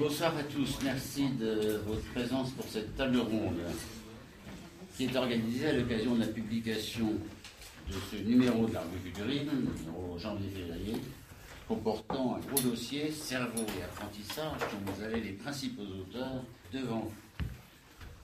Bonsoir à tous, merci de votre présence pour cette table ronde qui est organisée à l'occasion de la publication de ce numéro de la revue Futurine, numéro janvier-février, comportant un gros dossier cerveau et apprentissage dont vous avez les principaux auteurs devant vous.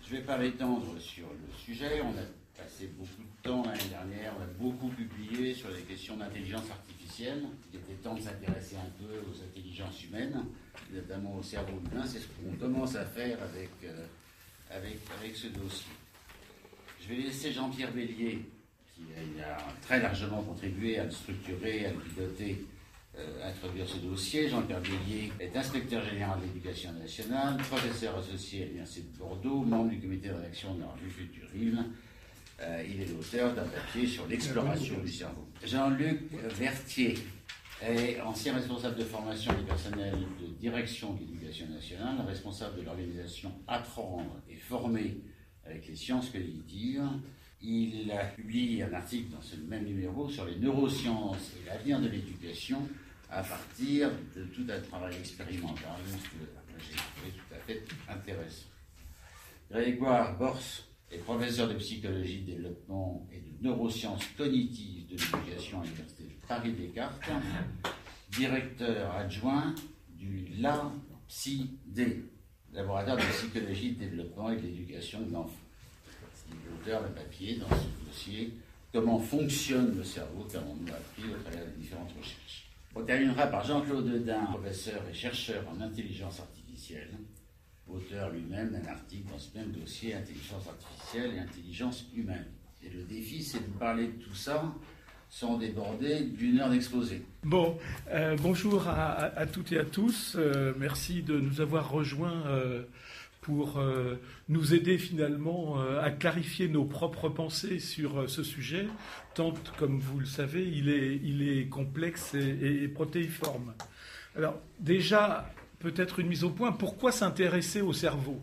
Je ne vais pas m'étendre sur le sujet, on a passé beaucoup de temps l'année dernière, on a beaucoup publié sur les questions d'intelligence artificielle. Il était temps de s'intéresser un peu aux intelligences humaines notamment au cerveau humain. C'est ce qu'on commence à faire avec, euh, avec, avec ce dossier. Je vais laisser Jean-Pierre Bélier, qui a, très largement contribué à le structurer, à le piloter, euh, introduire ce dossier. Jean-Pierre Bélier est inspecteur général de l'éducation nationale, professeur associé à l'Université de Bordeaux, membre du comité de rédaction de la revue Futurine. Euh, il est l'auteur d'un papier sur l'exploration du cerveau. Jean-Luc Vertier, est ancien responsable de formation des personnels de direction de l'éducation nationale, responsable de l'organisation Apprendre et former avec les sciences cognitives. Il a publié un article dans ce même numéro sur les neurosciences et l'avenir de l'éducation à partir de tout un travail expérimental que j'ai trouvé tout à fait intéressant. Grégoire Bors est professeur de psychologie, de développement et de neurosciences cognitives de l'éducation à l'Université de Paris-Descartes, directeur adjoint du LAPSI-D, laboratoire de psychologie, de développement et de l'éducation de l'enfant. C'est l'auteur de papier dans ce dossier Comment fonctionne le cerveau, car on nous a appris au travers des différentes recherches. On terminera par Jean-Claude Dedin, professeur et chercheur en intelligence artificielle, auteur lui-même d'un article dans ce même dossier, Intelligence artificielle et intelligence humaine. Et le défi, c'est de parler de tout ça sans déborder d'une heure d'exposé. Bon, euh, bonjour à, toutes et à tous. Euh, merci de nous avoir rejoints euh, pour nous aider finalement à clarifier nos propres pensées sur ce sujet, tant, comme vous le savez, il est, il est complexe et protéiforme. Alors déjà, peut-être une mise au point, pourquoi s'intéresser au cerveau?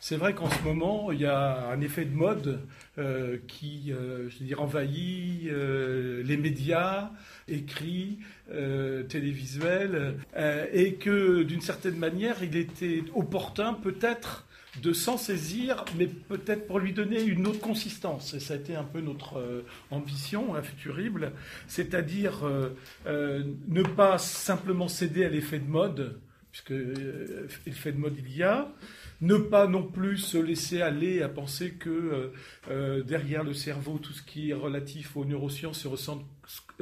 C'est vrai qu'en ce moment, il y a un effet de mode euh, qui, euh, je veux envahit euh, les médias, écrits, télévisuels, et que d'une certaine manière, il était opportun peut-être de s'en saisir, mais peut-être pour lui donner une autre consistance. Et ça a été un peu notre ambition, à Futurible, c'est-à-dire ne pas simplement céder à l'effet de mode, puisque l'effet de mode il y a, ne pas non plus se laisser aller à penser que euh, euh, derrière le cerveau, tout ce qui est relatif aux neurosciences et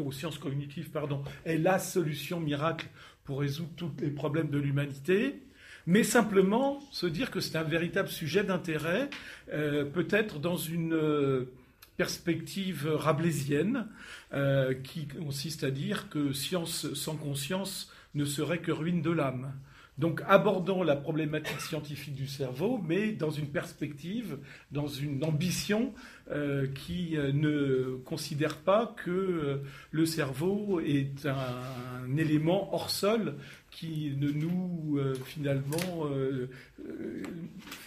aux, sciences cognitives pardon, est la solution miracle pour résoudre tous les problèmes de l'humanité. Mais simplement se dire que c'est un véritable sujet d'intérêt, euh, peut-être dans une perspective rablaisienne, qui consiste à dire que science sans conscience ne serait que ruine de l'âme. Donc abordons la problématique scientifique du cerveau, mais dans une perspective, dans une ambition euh, qui euh, ne considère pas que euh, le cerveau est un, élément hors sol qui ne nous finalement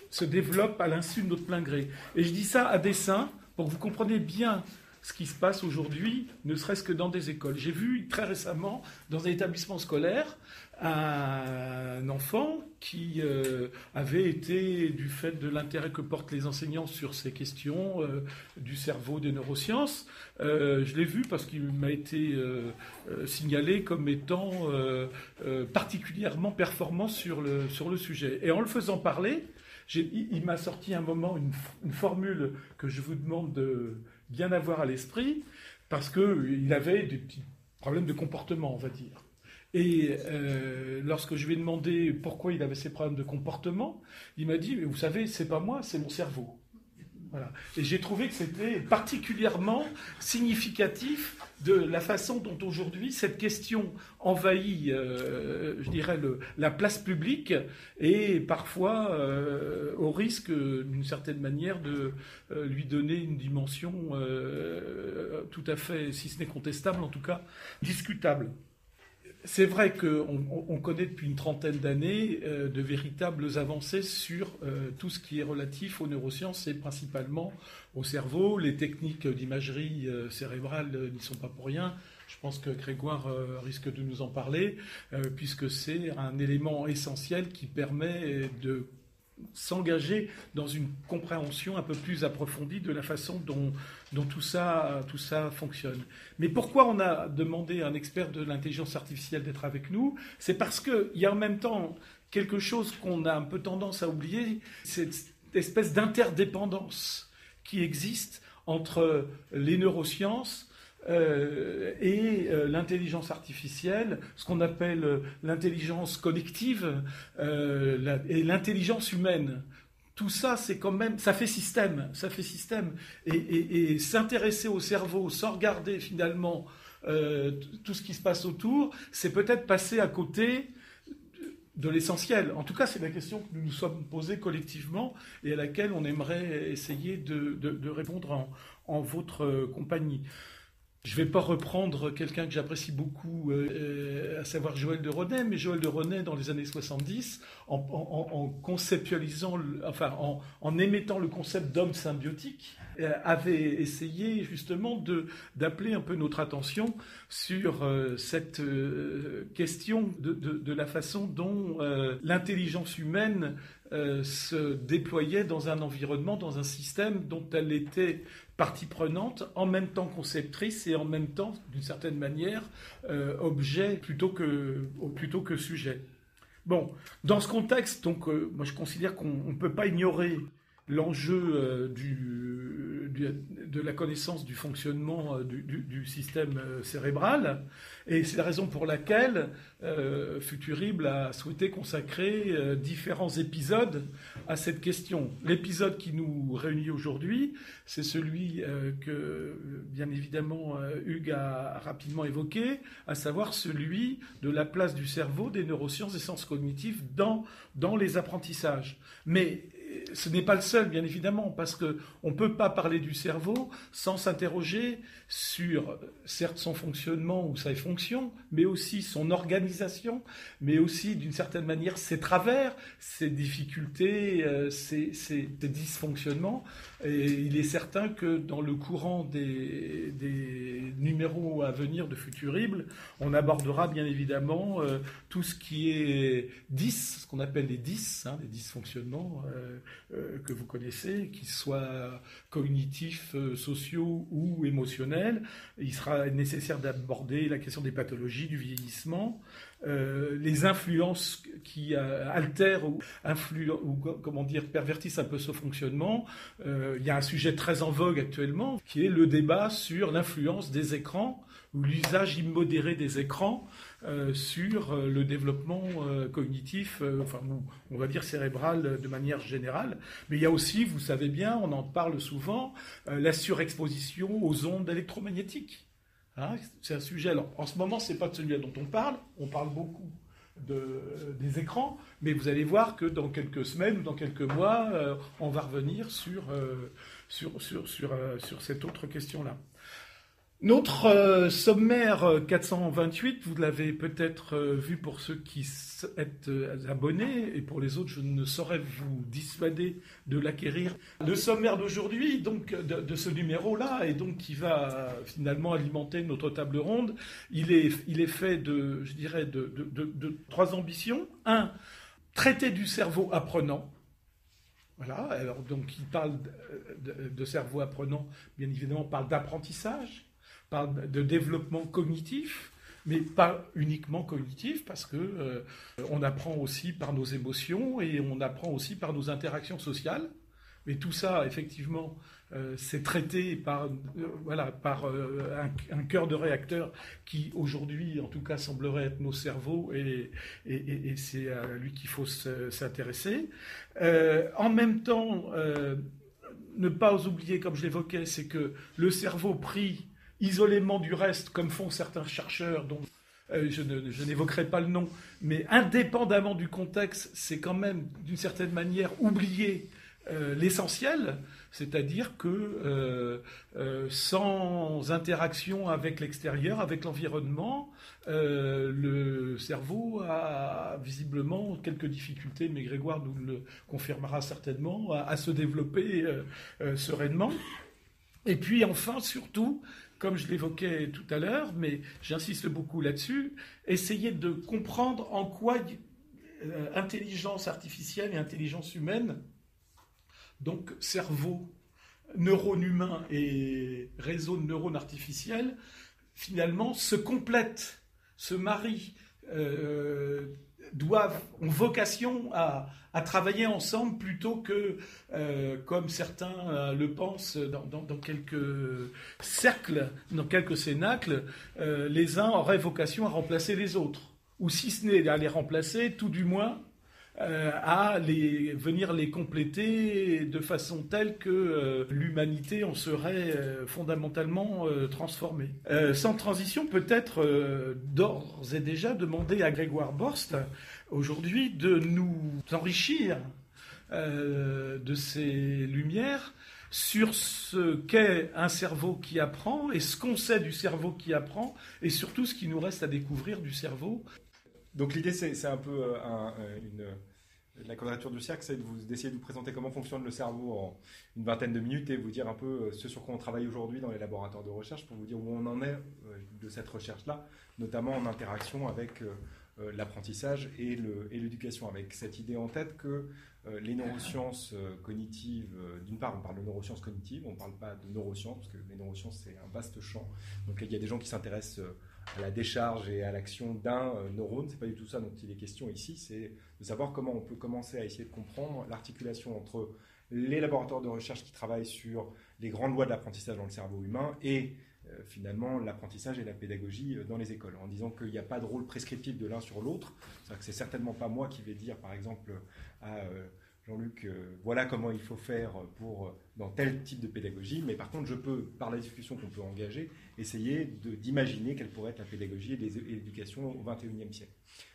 se développe à l'insu de notre plein gré. Et je dis ça à dessein pour que vous compreniez bien ce qui se passe aujourd'hui, ne serait-ce que dans des écoles. J'ai vu très récemment, dans un établissement scolaire, un enfant qui euh, avait été, du fait de l'intérêt que portent les enseignants sur ces questions euh, du cerveau, des neurosciences, euh, je l'ai vu parce qu'il m'a été signalé comme étant particulièrement performant sur le, sur le sujet. Et en le faisant parler, il, m'a sorti un moment une, une, formule que je vous demande de bien avoir à l'esprit, parce qu'il avait des petits problèmes de comportement, on va dire. Et euh, lorsque je lui ai demandé pourquoi il avait ces problèmes de comportement, il m'a dit, vous savez, c'est pas moi, c'est mon cerveau. Et j'ai trouvé que c'était particulièrement significatif de la façon dont aujourd'hui cette question envahit, euh, je dirais, la place publique et parfois euh, au risque, d'une certaine manière, de lui donner une dimension tout à fait, si ce n'est contestable, en tout cas discutable c'est vrai qu'on connaît depuis une trentaine d'années euh, de véritables avancées sur euh, tout ce qui est relatif aux neurosciences et principalement au cerveau. Les techniques d'imagerie euh, cérébrale n'y sont pas pour rien. Je pense que Grégoire risque de nous en parler, puisque c'est un élément essentiel qui permet de s'engager dans une compréhension un peu plus approfondie de la façon dont, dont tout, ça, tout ça fonctionne. Mais pourquoi on a demandé à un expert de l'intelligence artificielle d'être avec nous? C'est parce qu'il y a en même temps quelque chose qu'on a un peu tendance à oublier, cette espèce d'interdépendance qui existe entre les neurosciences, euh, et euh, l'intelligence artificielle, ce qu'on appelle euh, l'intelligence collective et l'intelligence humaine. Tout ça, c'est quand même, ça fait système, ça fait système. Et, s'intéresser au cerveau sans regarder finalement tout ce qui se passe autour, c'est peut-être passer à côté de l'essentiel. En tout cas, c'est la question que nous nous sommes posées collectivement et à laquelle on aimerait essayer de, répondre en votre compagnie. Je ne vais pas reprendre quelqu'un que j'apprécie beaucoup, euh, euh, à savoir Joël de René, mais Joël de René, dans les années 70, en, conceptualisant, enfin, en, émettant le concept d'homme symbiotique, euh, avait essayé justement d'appeler un peu notre attention sur cette question de, de, la façon dont l'intelligence humaine se déployait dans un environnement, dans un système dont elle était partie prenante, en même temps conceptrice et en même temps, d'une certaine manière, euh, objet plutôt que, plutôt que sujet. Bon, dans ce contexte, donc, euh, moi je considère qu'on ne peut pas ignorer l'enjeu euh, de la connaissance du fonctionnement euh, du, système euh, cérébral. Et c'est la raison pour laquelle Futurible a souhaité consacrer différents épisodes à cette question. L'épisode qui nous réunit aujourd'hui, c'est celui que, bien évidemment, Hugues a rapidement évoqué, à savoir celui de la place du cerveau, des neurosciences et sens cognitifs dans, dans les apprentissages. Mais ce n'est pas le seul, bien évidemment, parce qu'on ne peut pas parler du cerveau sans s'interroger sur, certes, son fonctionnement ou sa fonction, mais aussi son organisation, mais aussi, d'une certaine manière, ses travers, ses difficultés, euh, ses, dysfonctionnements. Et il est certain que dans le courant des, numéros à venir de Futurible, on abordera bien évidemment euh, tout ce qui est 10, ce qu'on appelle les 10, hein, les dysfonctionnements euh, que vous connaissez, qu'ils soient cognitifs, sociaux ou émotionnels il sera nécessaire d'aborder la question des pathologies, du vieillissement, euh, les influences qui euh, altèrent ou, ou, comment dire pervertissent un peu ce fonctionnement. Euh, il y a un sujet très en vogue actuellement qui est le débat sur l'influence des écrans ou l'usage immodéré des écrans sur le développement cognitif, enfin on va dire cérébral de manière générale. Mais il y a aussi, vous savez bien, on en parle souvent, la surexposition aux ondes électromagnétiques. Hein, c'est un sujet. Alors, en ce moment, c'est pas de celui dont on parle. On parle beaucoup de, des écrans, mais vous allez voir que dans quelques semaines ou dans quelques mois, euh, on va revenir sur, euh, sur, sur, sur, euh, sur cette autre question-là. Notre euh, sommaire 428, euh, vous l'avez peut-être euh, vu pour ceux qui êtes abonnés, et pour les autres, je ne saurais vous dissuader de l'acquérir. Le sommaire d'aujourd'hui, donc de, ce numéro-là, et donc qui va finalement alimenter notre table ronde, il est, il est fait de, je dirais, de, trois ambitions. Un, traiter du cerveau apprenant. Voilà, alors donc il parle de, cerveau apprenant, bien évidemment, parle d'apprentissage parle de développement cognitif, mais pas uniquement cognitif, parce que euh, on apprend aussi par nos émotions et on apprend aussi par nos interactions sociales. Mais tout ça, effectivement, euh, c'est traité par, euh, voilà, par un, cœur de réacteur qui, aujourd'hui, en tout cas, semblerait être nos cerveaux, et, et c'est à lui qu'il faut s'intéresser. en même temps, ne pas oublier, comme je l'évoquais, c'est que le cerveau pris isolément du reste, comme font certains chercheurs dont euh, je, n'évoquerai pas le nom, mais indépendamment du contexte, c'est quand même d'une certaine manière oublier euh, l'essentiel, c'est-à-dire que euh, sans interaction avec l'extérieur, avec l'environnement, le cerveau a visiblement quelques difficultés, mais Grégoire nous le confirmera certainement, à se développer sereinement. Et puis enfin, surtout, comme je l'évoquais tout à l'heure, mais j'insiste beaucoup là-dessus, essayer de comprendre en quoi euh, intelligence artificielle et intelligence humaine, donc cerveau, neurones humains et réseau de neurones artificiels, finalement se complètent, se marient, euh, doivent, ont vocation à, travailler ensemble plutôt que, euh, comme certains euh, le pensent dans, quelques cercles, dans quelques cénacles, les uns auraient vocation à remplacer les autres. Ou si ce n'est à les remplacer, tout du moins euh, à les, venir les compléter de façon telle que euh, l'humanité en serait euh, fondamentalement transformée. sans transition, peut-être d'ores et déjà demander à Grégoire Borst aujourd'hui de nous enrichir de ces lumières sur ce qu'est un cerveau qui apprend et ce qu'on sait du cerveau qui apprend et surtout ce qui nous reste à découvrir du cerveau. Donc l'idée, c'est un peu euh, euh, la quadrature du cercle, c'est d'essayer de, vous présenter comment fonctionne le cerveau en une vingtaine de minutes et vous dire un peu euh, ce sur quoi on travaille aujourd'hui dans les laboratoires de recherche pour vous dire où on en est de cette recherche-là, notamment en interaction avec l'apprentissage et l'éducation, avec cette idée en tête que les neurosciences cognitives, d'une part, on parle de neurosciences cognitives, on ne parle pas de neurosciences, parce que les neurosciences, c'est un vaste champ. Donc il y a des gens qui s'intéressent à la décharge et à l'action d'un euh, neurone. C'est pas du tout ça dont il est question ici. C'est de savoir comment on peut commencer à essayer de comprendre l'articulation entre les laboratoires de recherche qui travaillent sur les grandes lois de l'apprentissage dans le cerveau humain et euh, finalement l'apprentissage et la pédagogie euh, dans les écoles, en disant qu'il n'y a pas de rôle prescriptif de l'un sur l'autre. C'est-à-dire que c'est certainement pas moi qui vais dire, par exemple, à Jean-Luc, euh, voilà comment il faut faire pour, euh, dans tel type de pédagogie, mais par contre, je peux, par la discussion qu'on peut engager, essayer d'imaginer quelle pourrait être la pédagogie et l'éducation au XXIe siècle.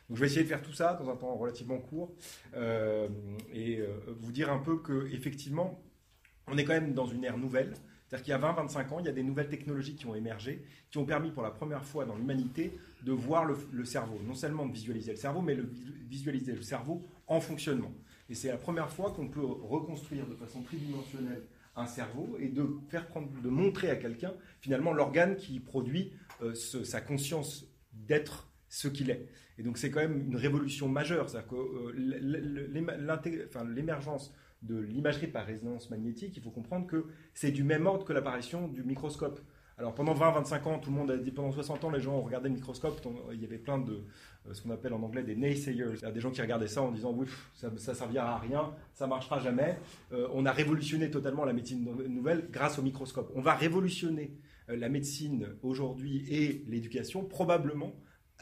Donc, je vais essayer de faire tout ça dans un temps relativement court euh, et vous dire un peu que effectivement, on est quand même dans une ère nouvelle. C'est-à-dire qu'il y a 20-25 ans, il y a des nouvelles technologies qui ont émergé, qui ont permis pour la première fois dans l'humanité de voir le, cerveau. Non seulement de visualiser le cerveau, mais de visualiser le cerveau en fonctionnement. Et c'est la première fois qu'on peut reconstruire de façon tridimensionnelle un cerveau et de faire prendre, de montrer à quelqu'un finalement l'organe qui produit euh, sa conscience d'être ce qu'il est. Et donc c'est quand même une révolution majeure, c'est-à-dire que euh, l'émergence de l'imagerie par résonance magnétique, il faut comprendre que c'est du même ordre que l'apparition du microscope. Alors pendant 20-25 ans, tout le monde a dit, pendant 60 ans, les gens ont regardé le microscope, il y avait plein de, euh, ce qu'on appelle en anglais des naysayers, c'est-à-dire des gens qui regardaient ça en disant, oui, ça, ça servira à rien, ça marchera jamais. Euh, on a révolutionné totalement la médecine nouvelle grâce au microscope. On va révolutionner euh, la médecine aujourd'hui et l'éducation probablement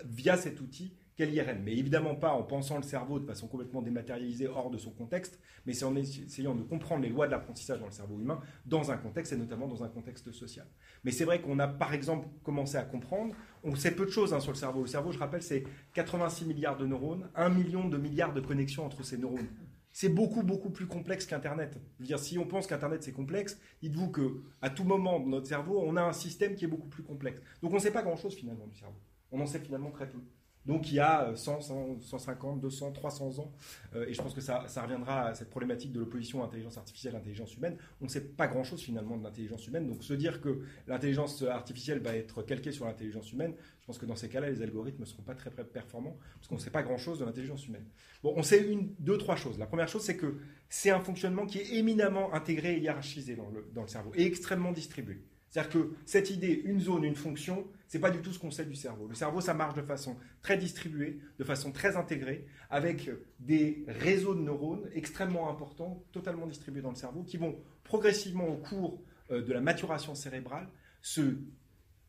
via cet outil quel IRM. Mais évidemment pas en pensant le cerveau de façon complètement dématérialisée hors de son contexte, mais c'est en essayant de comprendre les lois de l'apprentissage dans le cerveau humain dans un contexte et notamment dans un contexte social. Mais c'est vrai qu'on a par exemple commencé à comprendre, on sait peu de choses hein, sur le cerveau. Le cerveau, je rappelle, c'est 86 milliards de neurones, 1 million de milliards de connexions entre ces neurones. C'est beaucoup, beaucoup plus complexe qu'Internet. Je veux dire, si on pense qu'Internet c'est complexe, dites-vous que à tout moment de notre cerveau, on a un système qui est beaucoup plus complexe. Donc on ne sait pas grand-chose finalement du cerveau. On en sait finalement très peu. Donc il y a 100, 150, 200, 300 ans, euh, et je pense que ça, reviendra à cette problématique de l'opposition intelligence artificielle intelligence humaine. On ne sait pas grand-chose finalement de l'intelligence humaine, donc se dire que l'intelligence artificielle va être calquée sur l'intelligence humaine, je pense que dans ces cas-là, les algorithmes ne seront pas très, performants, parce qu'on ne sait pas grand-chose de l'intelligence humaine. Bon, on sait une, deux, trois choses. La première chose, c'est que c'est un fonctionnement qui est éminemment intégré et hiérarchisé dans le, dans le cerveau, et extrêmement distribué. C'est-à-dire que cette idée, une zone, une fonction, c'est pas du tout ce qu'on sait du cerveau. Le cerveau, ça marche de façon très distribuée, de façon très intégrée, avec des réseaux de neurones extrêmement importants, totalement distribués dans le cerveau, qui vont progressivement au cours euh, de la maturation cérébrale se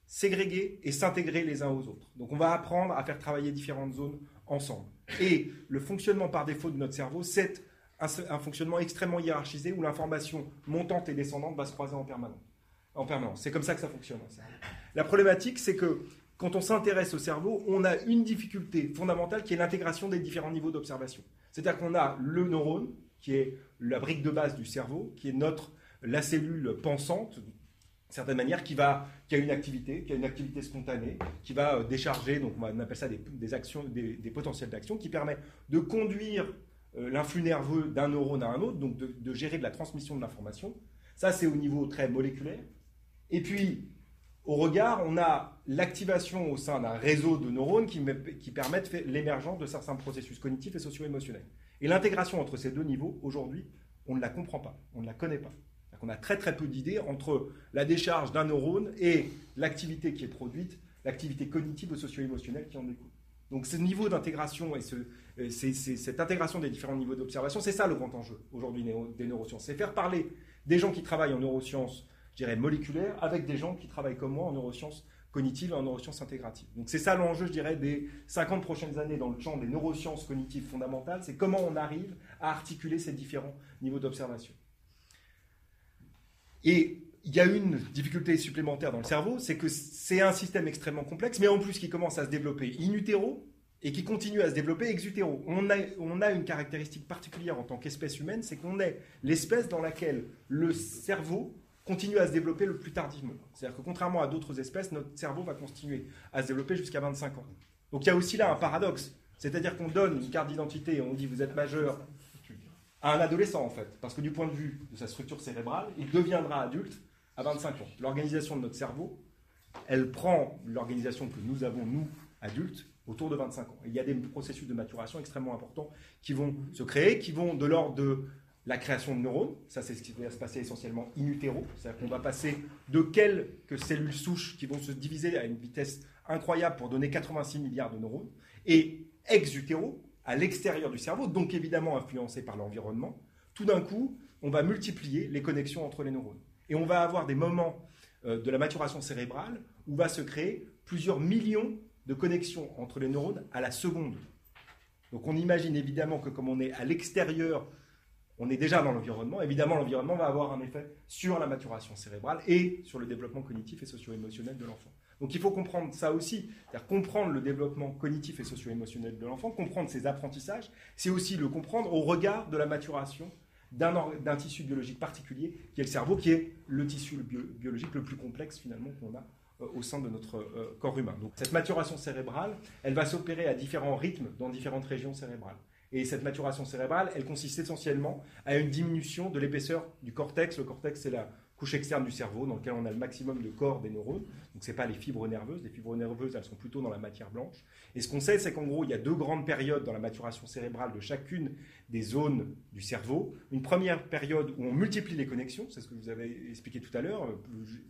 ségréguer et s'intégrer les uns aux autres. Donc on va apprendre à faire travailler différentes zones ensemble. Et le fonctionnement par défaut de notre cerveau, c'est un, un fonctionnement extrêmement hiérarchisé où l'information montante et descendante va se croiser en permanence en permanence. C'est comme ça que ça fonctionne. La problématique, c'est que quand on s'intéresse au cerveau, on a une difficulté fondamentale qui est l'intégration des différents niveaux d'observation. C'est-à-dire qu'on a le neurone, qui est la brique de base du cerveau, qui est notre, la cellule pensante, d'une certaine manière, qui, a une activité, qui a une activité spontanée, qui va euh, décharger, donc on appelle ça des, actions, des, potentiels d'action, qui permet de conduire euh, l'influx nerveux d'un neurone à un autre, donc de gérer de la transmission de l'information. Ça, c'est au niveau très moléculaire. Et puis, au regard, on a l'activation au sein d'un réseau de neurones qui, permettent l'émergence de certains processus cognitifs et socio-émotionnels. Et l'intégration entre ces deux niveaux, aujourd'hui, on ne la comprend pas, on ne la connaît pas. On a très très peu d'idées entre la décharge d'un neurone et l'activité qui est produite, l'activité cognitive ou socio-émotionnelle qui en découle. Donc ce niveau d'intégration et cette intégration des différents niveaux d'observation, c'est ça le grand enjeu aujourd'hui des neurosciences. C'est faire parler des gens qui travaillent en neurosciences, je dirais, moléculaires, avec des gens qui travaillent comme moi en neurosciences cognitives et en neurosciences intégratives. Donc c'est ça l'enjeu, je dirais, des 50 prochaines années dans le champ des neurosciences cognitives fondamentales, c'est comment on arrive à articuler ces différents niveaux d'observation. Et il y a une difficulté supplémentaire dans le cerveau, c'est que c'est un système extrêmement complexe, mais en plus qui commence à se développer in utero et qui continue à se développer ex utero. On a, on a une caractéristique particulière en tant qu'espèce humaine, c'est qu'on est l'espèce dans laquelle le cerveau continue à se développer le plus tardivement. C'est-à-dire que contrairement à d'autres espèces, notre cerveau va continuer à se développer jusqu'à 25 ans. Donc il y a aussi là un paradoxe. C'est-à-dire qu'on donne une carte d'identité et on dit vous êtes majeur à un adolescent en fait. Parce que du point de vue de sa structure cérébrale, il deviendra adulte à 25 ans. L'organisation de notre cerveau, elle prend l'organisation que nous avons, nous, adultes, autour de 25 ans. il y a des processus de maturation extrêmement importants qui vont se créer, qui vont de l'ordre de la création de neurones, ça c'est ce qui va se passer essentiellement in utero, c'est-à-dire qu'on va passer de quelques cellules souches qui vont se diviser à une vitesse incroyable pour donner 86 milliards de neurones, et ex utero, à l'extérieur du cerveau, donc évidemment influencé par l'environnement, tout d'un coup, on va multiplier les connexions entre les neurones. Et on va avoir des moments euh, de la maturation cérébrale où va se créer plusieurs millions de connexions entre les neurones à la seconde. Donc on imagine évidemment que comme on est à l'extérieur, on est déjà dans l'environnement, évidemment l'environnement va avoir un effet sur la maturation cérébrale et sur le développement cognitif et socio-émotionnel de l'enfant. Donc il faut comprendre ça aussi, c'est-à-dire comprendre le développement cognitif et socio-émotionnel de l'enfant, comprendre ses apprentissages, c'est aussi le comprendre au regard de la maturation d'un tissu biologique particulier, qui est le cerveau, qui est le tissu biologique le plus complexe finalement qu'on a euh, au sein de notre euh, corps humain. Donc cette maturation cérébrale, elle va s'opérer à différents rythmes dans différentes régions cérébrales. Et cette maturation cérébrale, elle consiste essentiellement à une diminution de l'épaisseur du cortex. Le cortex, c'est la couche externe du cerveau dans lequel on a le maximum de corps des neurones. Donc ce n'est pas les fibres nerveuses. Les fibres nerveuses, elles sont plutôt dans la matière blanche. Et ce qu'on sait, c'est qu'en gros, il y a deux grandes périodes dans la maturation cérébrale de chacune des zones du cerveau. Une première période où on multiplie les connexions, c'est ce que vous avez expliqué tout à l'heure, euh,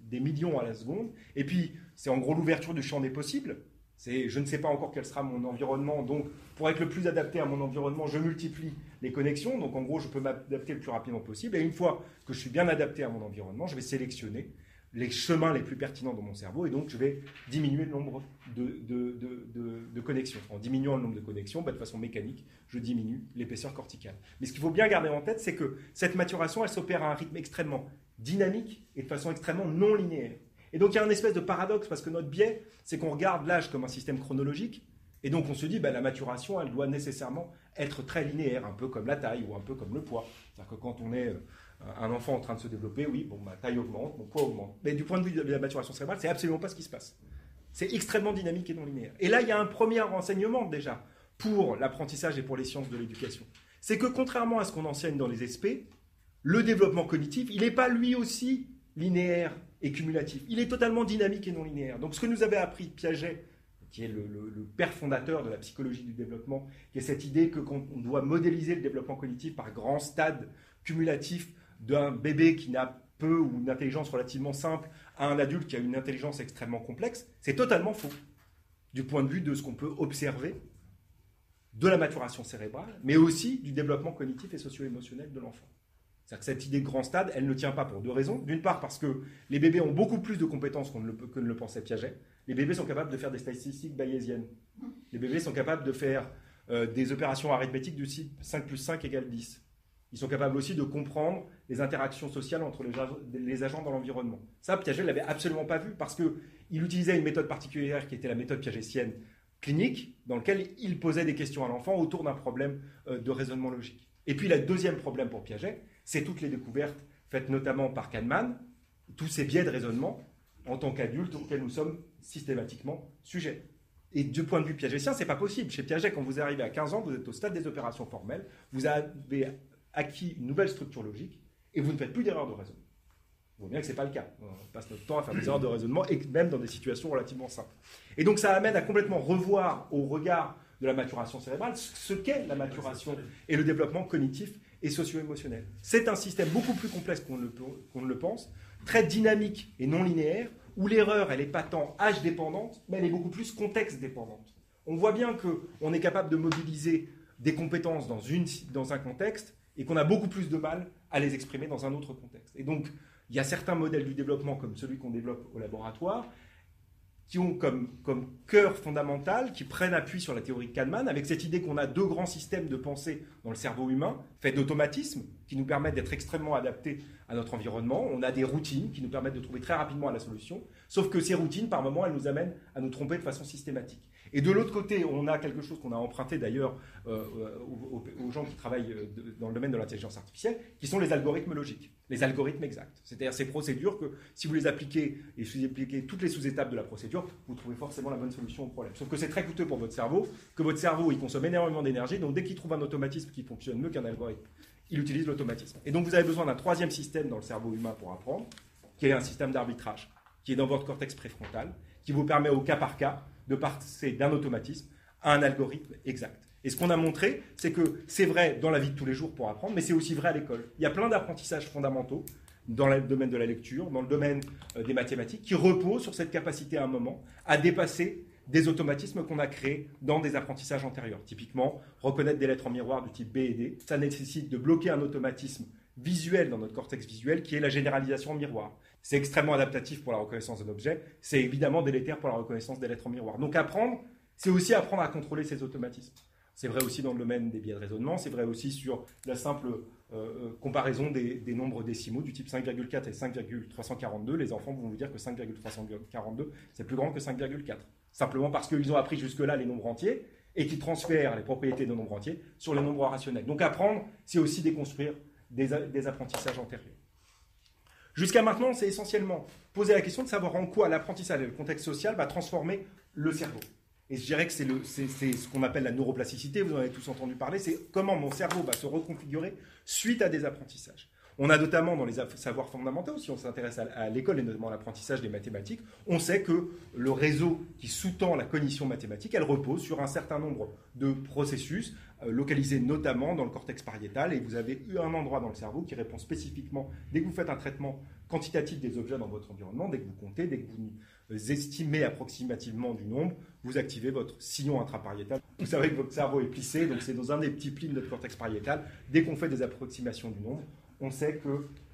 des millions à la seconde. Et puis, c'est en gros l'ouverture du champ des possibles. C'est je ne sais pas encore quel sera mon environnement, donc pour être le plus adapté à mon environnement, je multiplie les connexions. Donc en gros, je peux m'adapter le plus rapidement possible. Et une fois que je suis bien adapté à mon environnement, je vais sélectionner les chemins les plus pertinents dans mon cerveau et donc je vais diminuer le nombre de, connexions. En diminuant le nombre de connexions, bah, de façon mécanique, je diminue l'épaisseur corticale. Mais ce qu'il faut bien garder en tête, c'est que cette maturation, elle s'opère à un rythme extrêmement dynamique et de façon extrêmement non linéaire. Et donc il y a un espèce de paradoxe parce que notre biais, c'est qu'on regarde l'âge comme un système chronologique et donc on se dit, bah, la maturation, elle doit nécessairement être très linéaire, un peu comme la taille ou un peu comme le poids. C'est-à-dire que quand on est euh, un enfant en train de se développer, oui, bon, ma taille augmente, mon poids augmente. Mais du point de vue de la maturation cérébrale, c'est absolument pas ce qui se passe. C'est extrêmement dynamique et non linéaire. Et là, il y a un premier renseignement déjà pour l'apprentissage et pour les sciences de l'éducation. C'est que contrairement à ce qu'on enseigne dans les SP, le développement cognitif, il n'est pas lui aussi linéaire et cumulatif. Il est totalement dynamique et non linéaire. Donc ce que nous avait appris Piaget, qui est le, père fondateur de la psychologie du développement, qui est cette idée que qu'on doit modéliser le développement cognitif par grands stades cumulatifs d'un bébé qui n'a peu ou une intelligence relativement simple à un adulte qui a une intelligence extrêmement complexe, c'est totalement faux du point de vue de ce qu'on peut observer de la maturation cérébrale, mais aussi du développement cognitif et socio-émotionnel de l'enfant. C'est-à-dire que cette idée de grand stade, elle ne tient pas pour deux raisons. D'une part, parce que les bébés ont beaucoup plus de compétences qu'on ne le, que ne le pensait Piaget. Les bébés sont capables de faire des statistiques bayésiennes. Les bébés sont capables de faire euh, des opérations arithmétiques du type 5 plus 5 égale 10. Ils sont capables aussi de comprendre les interactions sociales entre les, agents dans l'environnement. Ça, Piaget ne l'avait absolument pas vu parce qu'il utilisait une méthode particulière qui était la méthode piagétienne clinique, dans laquelle il posait des questions à l'enfant autour d'un problème euh, de raisonnement logique. Et puis, le deuxième problème pour Piaget, c'est toutes les découvertes faites notamment par Kahneman, tous ces biais de raisonnement en tant qu'adultes auxquels nous sommes systématiquement sujets. Et du point de vue piagétien, c'est pas possible. Chez Piaget, quand vous arrivez à 15 ans, vous êtes au stade des opérations formelles, vous avez acquis une nouvelle structure logique et vous ne faites plus d'erreurs de raisonnement. On voit bien que ce n'est pas le cas. On passe notre temps à faire des erreurs de raisonnement, et même dans des situations relativement simples. Et donc ça amène à complètement revoir au regard de la maturation cérébrale ce qu'est la maturation et le développement cognitif et socio-émotionnel. C'est un système beaucoup plus complexe qu'on ne le pense, très dynamique et non linéaire, où l'erreur, elle n'est pas tant âge dépendante, mais elle est beaucoup plus contexte dépendante. On voit bien qu'on est capable de mobiliser des compétences dans, une, dans un contexte et qu'on a beaucoup plus de mal à les exprimer dans un autre contexte. Et donc, il y a certains modèles du développement, comme celui qu'on développe au laboratoire, qui ont comme, cœur fondamental, qui prennent appui sur la théorie de Kahneman, avec cette idée qu'on a deux grands systèmes de pensée dans le cerveau humain, faits d'automatismes, qui nous permettent d'être extrêmement adaptés à notre environnement. On a des routines qui nous permettent de trouver très rapidement la solution, sauf que ces routines, par moments, elles nous amènent à nous tromper de façon systématique. Et de l'autre côté, on a quelque chose qu'on a emprunté d'ailleurs euh, aux, gens qui travaillent euh, dans le domaine de l'intelligence artificielle, qui sont les algorithmes logiques, les algorithmes exacts. C'est-à-dire ces procédures que, si vous les appliquez et si vous appliquez toutes les sous-étapes de la procédure, vous trouvez forcément la bonne solution au problème. Sauf que c'est très coûteux pour votre cerveau, que votre cerveau, il consomme énormément d'énergie, donc dès qu'il trouve un automatisme qui fonctionne mieux qu'un algorithme, il utilise l'automatisme. Et donc vous avez besoin d'un troisième système dans le cerveau humain pour apprendre, qui est un système d'arbitrage, qui est dans votre cortex préfrontal, qui vous permet au cas par cas de passer d'un automatisme à un algorithme exact. Et ce qu'on a montré, c'est que c'est vrai dans la vie de tous les jours pour apprendre, mais c'est aussi vrai à l'école. Il y a plein d'apprentissages fondamentaux dans le domaine de la lecture, dans le domaine euh, des mathématiques, qui reposent sur cette capacité à un moment à dépasser des automatismes qu'on a créés dans des apprentissages antérieurs. Typiquement, reconnaître des lettres en miroir du type B et D, ça nécessite de bloquer un automatisme visuel dans notre cortex visuel qui est la généralisation en miroir. C'est extrêmement adaptatif pour la reconnaissance d'un objet. C'est évidemment délétère pour la reconnaissance des lettres en miroir. Donc apprendre, c'est aussi apprendre à contrôler ces automatismes. C'est vrai aussi dans le domaine des biais de raisonnement, c'est vrai aussi sur la simple euh, euh, comparaison des, nombres décimaux du type 5,4 et 5,342. Les enfants vont vous dire que 5,342, c'est plus grand que 5,4. Simplement parce qu'ils ont appris jusque-là les nombres entiers et qu'ils transfèrent les propriétés de nombres entiers sur les nombres rationnels. Donc apprendre, c'est aussi déconstruire des apprentissages antérieurs. Jusqu'à maintenant, c'est essentiellement poser la question de savoir en quoi l'apprentissage et le contexte social va transformer le cerveau. Et je dirais que c'est ce qu'on appelle la neuroplasticité, vous en avez tous entendu parler, c'est comment mon cerveau va se reconfigurer suite à des apprentissages. On a notamment dans les savoirs fondamentaux, si on s'intéresse à, l'école et notamment à l'apprentissage des mathématiques, on sait que le réseau qui sous-tend la cognition mathématique, elle repose sur un certain nombre de processus euh, localisés notamment dans le cortex pariétal et vous avez eu un endroit dans le cerveau qui répond spécifiquement dès que vous faites un traitement quantitatif des objets dans votre environnement, dès que vous comptez, dès que vous euh, estimez approximativement du nombre, vous activez votre sillon intrapariétal. Vous savez que votre cerveau est plissé, donc c'est dans un des petits plis de notre cortex pariétal. Dès qu'on fait des approximations du nombre, on sait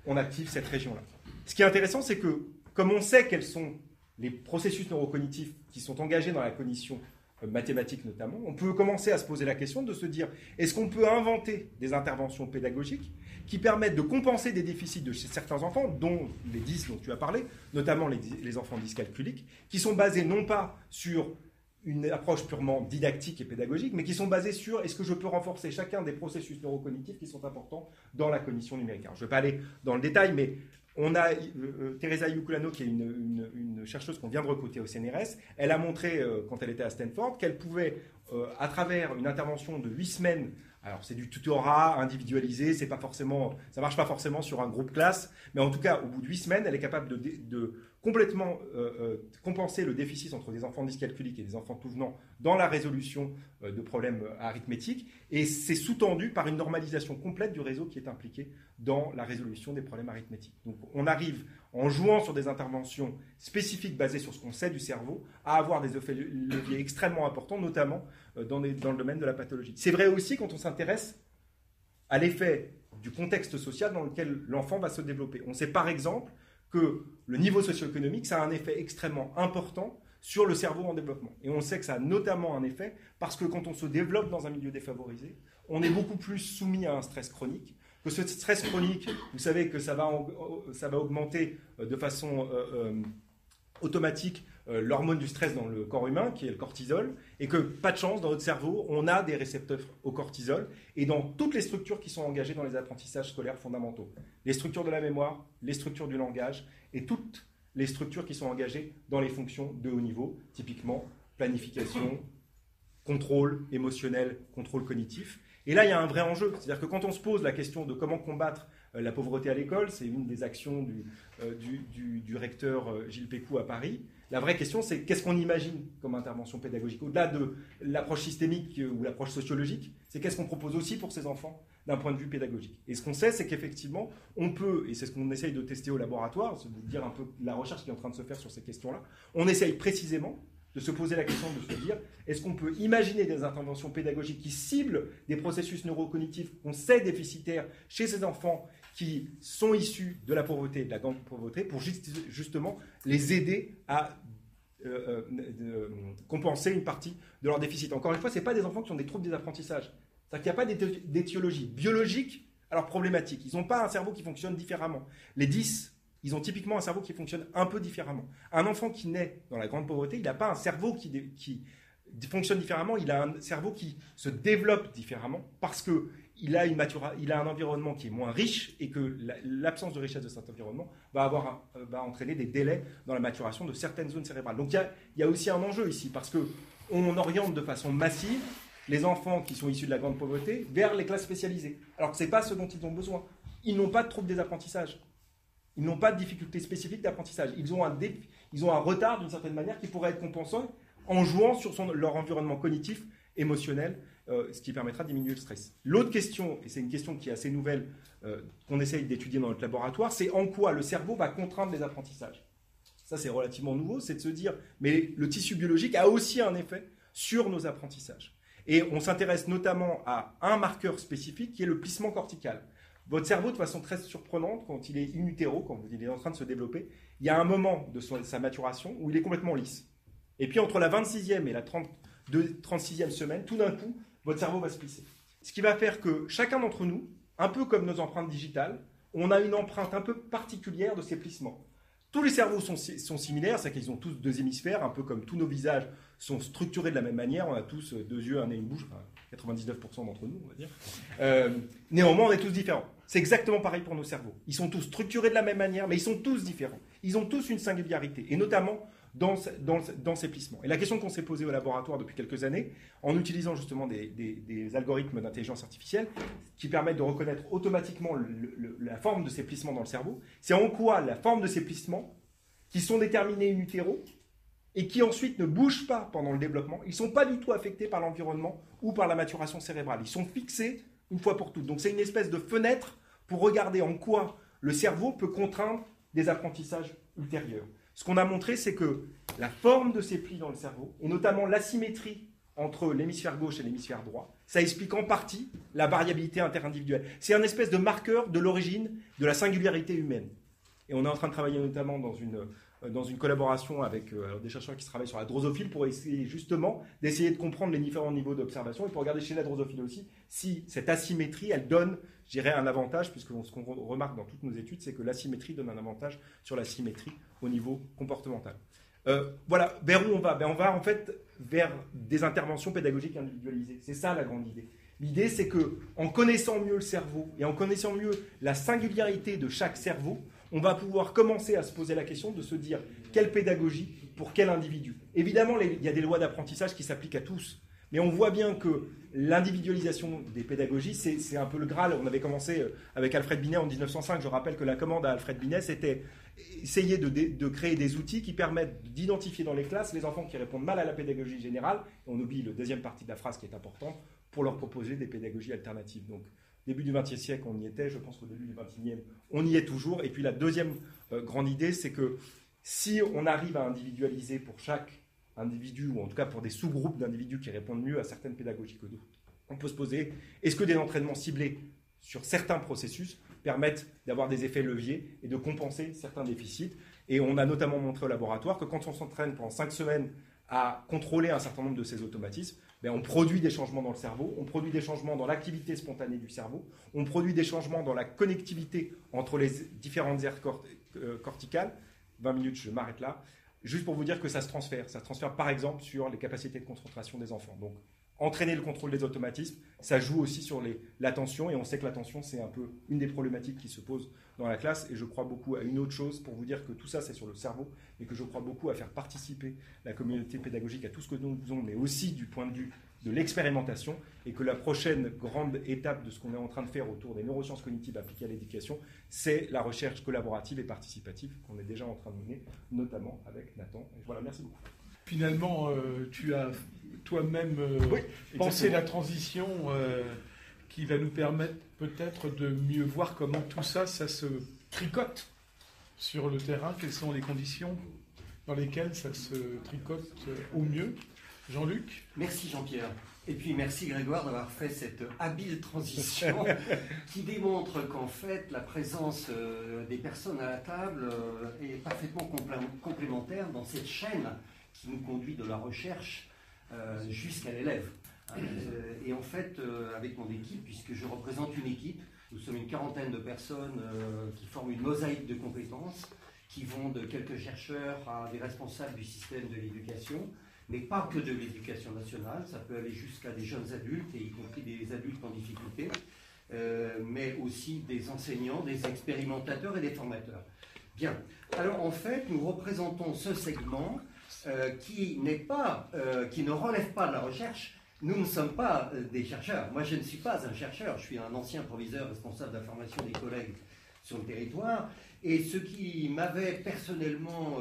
qu'on active cette région-là. Ce qui est intéressant, c'est que comme on sait quels sont les processus neurocognitifs qui sont engagés dans la cognition euh, mathématique notamment, on peut commencer à se poser la question de se dire est-ce qu'on peut inventer des interventions pédagogiques qui permettent de compenser des déficits de certains enfants, dont les 10 dont tu as parlé, notamment les, les enfants dyscalculiques, qui sont basés non pas sur une approche purement didactique et pédagogique, mais qui sont basées sur est-ce que je peux renforcer chacun des processus neurocognitifs qui sont importants dans la cognition numérique. je ne vais pas aller dans le détail, mais on a euh, euh, Teresa Yuculano, qui est une, chercheuse qu'on vient de recruter au CNRS. Elle a montré, euh, quand elle était à Stanford, qu'elle pouvait, à travers une intervention de 8 semaines, alors c'est du tutorat individualisé, c'est pas forcément, ça marche pas forcément sur un groupe classe, mais en tout cas, au bout de 8 semaines, elle est capable de complètement euh, euh, compenser le déficit entre des enfants dyscalculiques et des enfants tout venant dans la résolution euh, de problèmes arithmétiques. Et c'est sous-tendu par une normalisation complète du réseau qui est impliqué dans la résolution des problèmes arithmétiques. Donc on arrive, en jouant sur des interventions spécifiques basées sur ce qu'on sait du cerveau, à avoir des effets leviers extrêmement importants, notamment dans, dans le domaine de la pathologie. C'est vrai aussi quand on s'intéresse à l'effet du contexte social dans lequel l'enfant va se développer. On sait par exemple que le niveau socio-économique, ça a un effet extrêmement important sur le cerveau en développement. Et on sait que ça a notamment un effet parce que quand on se développe dans un milieu défavorisé, on est beaucoup plus soumis à un stress chronique. Que ce stress chronique, vous savez que ça va, ça va augmenter euh, de façon euh, euh, automatique l'hormone du stress dans le corps humain, qui est le cortisol, et que, pas de chance, dans notre cerveau, on a des récepteurs au cortisol, et dans toutes les structures qui sont engagées dans les apprentissages scolaires fondamentaux. Les structures de la mémoire, les structures du langage, et toutes les structures qui sont engagées dans les fonctions de haut niveau, typiquement planification, contrôle émotionnel, contrôle cognitif. Et là, il y a un vrai enjeu. C'est-à-dire que quand on se pose la question de comment combattre euh, la pauvreté à l'école, c'est une des actions du, euh, du, recteur euh, Gilles Pécou à Paris. La vraie question, c'est qu'est-ce qu'on imagine comme intervention pédagogique Au-delà de l'approche systémique ou l'approche sociologique, c'est qu'est-ce qu'on propose aussi pour ces enfants d'un point de vue pédagogique. Et ce qu'on sait, c'est qu'effectivement, on peut, et c'est ce qu'on essaye de tester au laboratoire, c'est de dire un peu la recherche qui est en train de se faire sur ces questions-là, on essaye précisément de se poser la question de se dire est-ce qu'on peut imaginer des interventions pédagogiques qui ciblent des processus neurocognitifs qu'on sait déficitaires chez ces enfants qui sont issus de la pauvreté, de la grande pauvreté, pour justement les aider à euh, euh, compenser une partie de leur déficit. Encore une fois, ce pas des enfants qui ont des troubles des apprentissages. C'est-à-dire qu'il n'y a pas d'étiologie biologique alors problématique. Ils n'ont pas un cerveau qui fonctionne différemment. Les 10 ils ont typiquement un cerveau qui fonctionne un peu différemment. Un enfant qui naît dans la grande pauvreté, il n'a pas un cerveau qui, fonctionne différemment, il a un cerveau qui se développe différemment parce que il a, une il a un environnement qui est moins riche et que l'absence de richesse de cet environnement va, avoir, euh, va entraîner des délais dans la maturation de certaines zones cérébrales. Donc il y a, il y a aussi un enjeu ici parce que on oriente de façon massive les enfants qui sont issus de la grande pauvreté vers les classes spécialisées, alors que ce n'est pas ce dont ils ont besoin. Ils n'ont pas de troubles des apprentissages. Ils n'ont pas de difficultés spécifiques d'apprentissage. Ils, ont un ils ont un retard d'une certaine manière qui pourrait être compensé en jouant sur leur environnement cognitif, émotionnel, ce qui permettra de diminuer le stress. L'autre question, et c'est une question qui est assez nouvelle, euh, qu'on essaye d'étudier dans notre laboratoire, c'est en quoi le cerveau va contraindre les apprentissages. Ça, c'est relativement nouveau, c'est de se dire, mais le tissu biologique a aussi un effet sur nos apprentissages. Et on s'intéresse notamment à un marqueur spécifique qui est le plissement cortical. Votre cerveau, de façon très surprenante, quand il est in utero, quand il est en train de se développer, il y a un moment de sa maturation où il est complètement lisse. Et puis entre la 26e et la 36e semaine, tout d'un coup, votre cerveau va se plisser. Ce qui va faire que chacun d'entre nous, un peu comme nos empreintes digitales, on a une empreinte un peu particulière de ces plissements. Tous les cerveaux sont, similaires, c'est qu'ils ont tous deux hémisphères, un peu comme tous nos visages sont structurés de la même manière. On a tous deux yeux, un nez, une bouche, 99% d'entre nous, on va dire. Euh, néanmoins, on est tous différents. C'est exactement pareil pour nos cerveaux. Ils sont tous structurés de la même manière, mais ils sont tous différents. Ils ont tous une singularité, et notamment dans, dans, ces plissements. Et la question qu'on s'est posée au laboratoire depuis quelques années, en utilisant justement des, algorithmes d'intelligence artificielle qui permettent de reconnaître automatiquement la forme de ces plissements dans le cerveau, c'est en quoi la forme de ces plissements, qui sont déterminés in utero, et qui ensuite ne bougent pas pendant le développement, ils ne sont pas du tout affectés par l'environnement ou par la maturation cérébrale. Ils sont fixés une fois pour toutes. Donc c'est une espèce de fenêtre pour regarder en quoi le cerveau peut contraindre des apprentissages ultérieurs. Ce qu'on a montré, c'est que la forme de ces plis dans le cerveau, et notamment l'asymétrie entre l'hémisphère gauche et l'hémisphère droit, ça explique en partie la variabilité interindividuelle. C'est un espèce de marqueur de l'origine de la singularité humaine. Et on est en train de travailler notamment dans une euh, dans une collaboration avec euh, des chercheurs qui travaillent sur la drosophile pour essayer justement d'essayer de comprendre les différents niveaux d'observation et pour regarder chez la drosophile aussi si cette asymétrie, elle donne, je dirais, un avantage, puisque ce qu'on remarque dans toutes nos études, c'est que l'asymétrie donne un avantage sur la symétrie au niveau comportemental. Euh, voilà, vers où on va? Ben, On va en fait vers des interventions pédagogiques individualisées. C'est ça la grande idée. L'idée, c'est que en connaissant mieux le cerveau et en connaissant mieux la singularité de chaque cerveau, on va pouvoir commencer à se poser la question de se dire quelle pédagogie pour quel individu. Évidemment, il y a des lois d'apprentissage qui s'appliquent à tous, mais on voit bien que l'individualisation des pédagogies, c'est un peu le Graal. On avait commencé euh, avec Alfred Binet en 1905. Je rappelle que la commande à Alfred Binet, c'était essayer de, créer des outils qui permettent d'identifier dans les classes les enfants qui répondent mal à la pédagogie générale. on oublie la deuxième partie de la phrase qui est importante pour leur proposer des pédagogies alternatives. Donc, début du XXe siècle, on y était. Je pense qu'au début du XXIe, on y est toujours. Et puis la deuxième euh, grande idée, c'est que si on arrive à individualiser pour chaque individu, ou en tout cas pour des sous-groupes d'individus qui répondent mieux à certaines pédagogies que d'autres, on peut se poser, est-ce que des entraînements ciblés sur certains processus permettent d'avoir des effets leviers et de compenser certains déficits Et on a notamment montré au laboratoire que quand on s'entraîne pendant cinq semaines à contrôler un certain nombre de ces automatismes, ben, on produit des changements dans le cerveau, on produit des changements dans l'activité spontanée du cerveau, on produit des changements dans la connectivité entre les différentes aires euh, corticales. 20 minutes, je m'arrête là. Juste pour vous dire que ça se transfère. Ça se transfère par exemple sur les capacités de concentration des enfants. Donc, entraîner le contrôle des automatismes, ça joue aussi sur l'attention. Et on sait que l'attention, c'est un peu une des problématiques qui se posent dans la classe. Et je crois beaucoup à une autre chose pour vous dire que tout ça, c'est sur le cerveau. Et que je crois beaucoup à faire participer la communauté pédagogique à tout ce que nous faisons, mais aussi du point de vue de l'expérimentation et que la prochaine grande étape de ce qu'on est en train de faire autour des neurosciences cognitives appliquées à l'éducation, c'est la recherche collaborative et participative qu'on est déjà en train de mener, notamment avec Nathan. voilà, merci beaucoup. Finalement, euh, tu as toi-même euh, pensé la transition euh, qui va nous permettre peut-être de mieux voir comment tout ça, ça se tricote sur le terrain, quelles sont les conditions dans lesquelles ça se tricote au mieux. Jean-Luc Merci Jean-Pierre. Et puis merci Grégoire d'avoir fait cette habile transition qui démontre qu'en fait la présence euh, des personnes à la table euh, est parfaitement complémentaire dans cette chaîne qui nous conduit de la recherche euh, jusqu'à l'élève. Et en fait, avec mon équipe, puisque je représente une équipe, nous sommes une quarantaine de personnes qui forment une mosaïque de compétences qui vont de quelques chercheurs à des responsables du système de l'éducation mais pas que de l'éducation nationale, ça peut aller jusqu'à des jeunes adultes, et y compris des adultes en difficulté, euh, mais aussi des enseignants, des expérimentateurs et des formateurs. Bien, alors en fait, nous représentons ce segment euh, qui pas, euh, qui ne relève pas de la recherche. Nous ne sommes pas des chercheurs. Moi, je ne suis pas un chercheur. Je suis un ancien proviseur responsable d'information des collègues sur le territoire. Et ce qui m'avait personnellement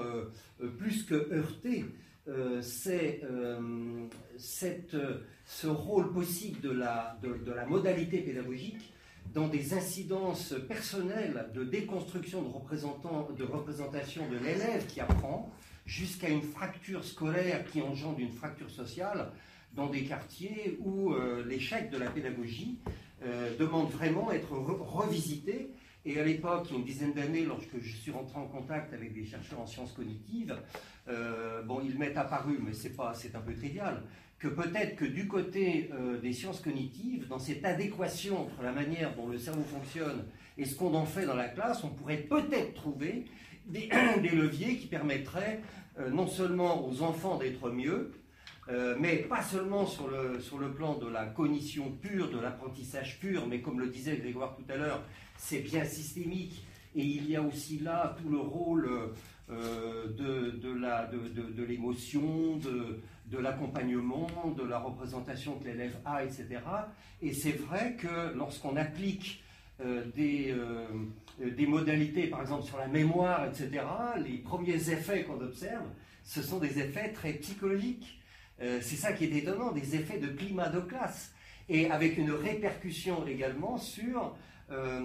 plus que heurté, euh, c'est euh, ce rôle possible de la, de, la modalité pédagogique dans des incidences personnelles de déconstruction de, de représentation de l'élève qui apprend, jusqu'à une fracture scolaire qui engendre une fracture sociale dans des quartiers où euh, l'échec de la pédagogie demande vraiment à être revisité. Et à l'époque, il y a une dizaine d'années, lorsque je suis rentré en contact avec des chercheurs en sciences cognitives, euh, bon, ils m'est apparu, mais c'est pas, c'est un peu trivial, que peut-être que du côté euh, des sciences cognitives, dans cette adéquation entre la manière dont le cerveau fonctionne et ce qu'on en fait dans la classe, on pourrait peut-être trouver des, leviers qui permettraient euh, non seulement aux enfants d'être mieux, mais pas seulement sur le, sur le plan de la cognition pure, de l'apprentissage pur, mais comme le disait Grégoire tout à l'heure, c'est bien systémique. Et il y a aussi là tout le rôle euh, de, de l'émotion, de, de l'accompagnement, de la représentation que l'élève a, etc. Et c'est vrai que lorsqu'on applique euh, des, euh, des modalités, par exemple sur la mémoire, etc., les premiers effets qu'on observe, ce sont des effets très psychologiques. c'est ça qui est étonnant, des effets de climat de classe. Et avec une répercussion également sur euh,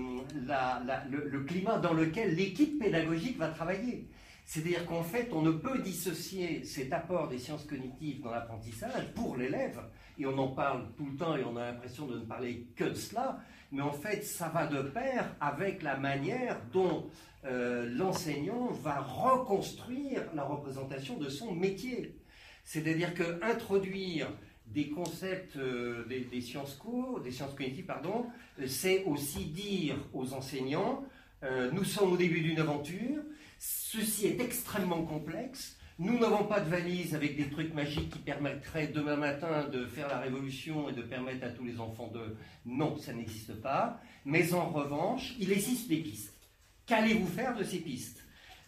le, climat dans lequel l'équipe pédagogique va travailler. C'est-à-dire qu'en fait, on ne peut dissocier cet apport des sciences cognitives dans l'apprentissage pour l'élève, et on en parle tout le temps et on a l'impression de ne parler que de cela, mais en fait, ça va de pair avec la manière dont euh, l'enseignant va reconstruire la représentation de son métier. C'est-à-dire qu'introduire des concepts euh, des, sciences co, des sciences cognitives, pardon, c'est aussi dire aux enseignants, euh, nous sommes au début d'une aventure, ceci est extrêmement complexe, nous n'avons pas de valise avec des trucs magiques qui permettraient demain matin de faire la révolution et de permettre à tous les enfants de... Non, ça n'existe pas. Mais en revanche, il existe des pistes. Qu'allez-vous faire de ces pistes?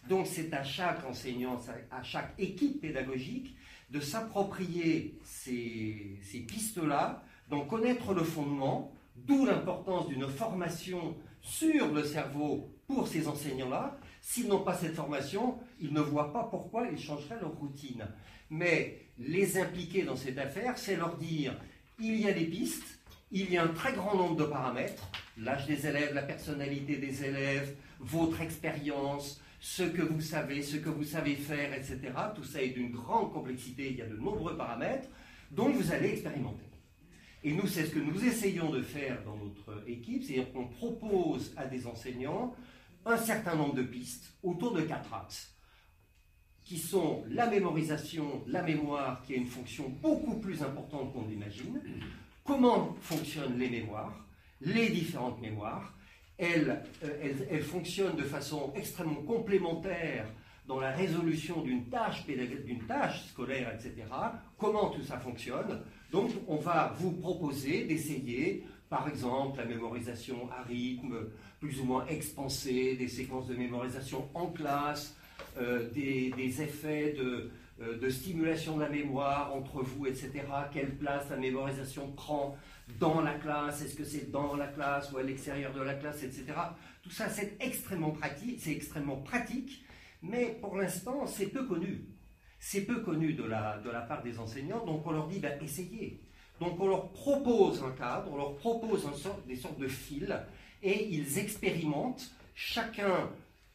Donc c'est à chaque enseignant, à chaque équipe pédagogique de s'approprier ces, pistes-là, d'en connaître le fondement, d'où l'importance d'une formation sur le cerveau pour ces enseignants-là. S'ils n'ont pas cette formation, ils ne voient pas pourquoi ils changeraient leur routine. Mais les impliquer dans cette affaire, c'est leur dire, il y a des pistes, il y a un très grand nombre de paramètres, l'âge des élèves, la personnalité des élèves, votre expérience, ce que vous savez, ce que vous savez faire, etc. Tout ça est d'une grande complexité, il y a de nombreux paramètres dont vous allez expérimenter. Et nous, c'est ce que nous essayons de faire dans notre équipe, c'est-à-dire qu'on propose à des enseignants un certain nombre de pistes autour de quatre axes, qui sont la mémorisation, la mémoire, qui a une fonction beaucoup plus importante qu'on l'imagine, comment fonctionnent les mémoires, les différentes mémoires, euh, elle, fonctionne de façon extrêmement complémentaire dans la résolution d'une tâche, d'une tâche scolaire, etc. Comment tout ça fonctionne? Donc, on va vous proposer d'essayer, par exemple, la mémorisation à rythme, plus ou moins expansé, des séquences de mémorisation en classe, euh, des, effets de, euh, de stimulation de la mémoire entre vous, etc. Quelle place la mémorisation prend dans la classe? Est-ce que c'est dans la classe ou à l'extérieur de la classe, etc. Tout ça, c'est extrêmement pratique, c'est extrêmement pratique, mais pour l'instant, c'est peu connu. C'est peu connu de la, de la part des enseignants, donc on leur dit, ben, essayez. Donc on leur propose un cadre, on leur propose des sortes de fils, et ils expérimentent, chacun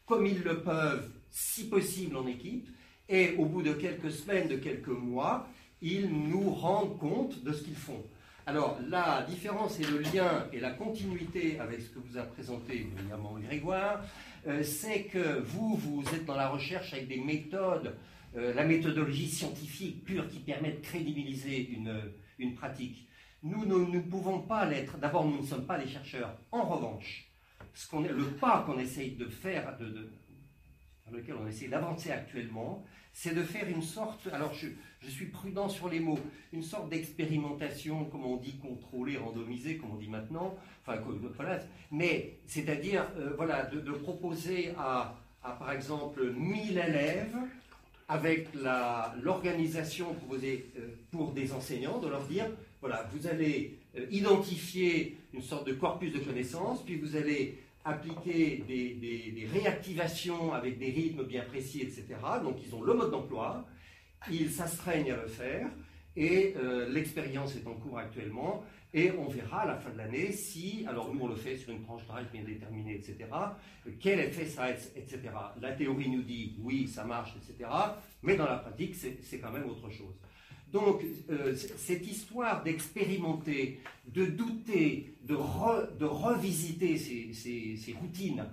comme ils le peuvent, si possible en équipe, et au bout de quelques semaines, de quelques mois, ils nous rendent compte de ce qu'ils font. Alors, la différence et le lien et la continuité avec ce que vous a présenté brillamment Grégoire, euh, c'est que vous, vous êtes dans la recherche avec des méthodes, euh, la méthodologie scientifique pure qui permet de crédibiliser une, une pratique. Nous ne pouvons pas l'être. D'abord, nous ne sommes pas des chercheurs. En revanche, ce qu'on le pas qu'on essaye de faire, dans lequel on essaie d'avancer actuellement, c'est de faire une sorte, alors je, je, suis prudent sur les mots, une sorte d'expérimentation, comme on dit, contrôlée, randomisée, comme on dit maintenant, enfin, voilà, mais c'est-à-dire, euh, voilà, de, proposer à, à, par exemple, 1000 élèves, avec l'organisation proposée euh, pour des enseignants, de leur dire, voilà, vous allez euh, identifier une sorte de corpus de connaissances, puis vous allez appliquer des, réactivations avec des rythmes bien précis, etc. Donc ils ont le mode d'emploi, ils s'astreignent à le faire, et euh, l'expérience est en cours actuellement, et on verra à la fin de l'année si, alors nous on le fait sur une tranche d'âge bien déterminée, etc., quel effet ça a, etc. La théorie nous dit oui, ça marche, etc., mais dans la pratique, c'est quand même autre chose. Donc, euh, cette histoire d'expérimenter, de douter, de, revisiter ces, routines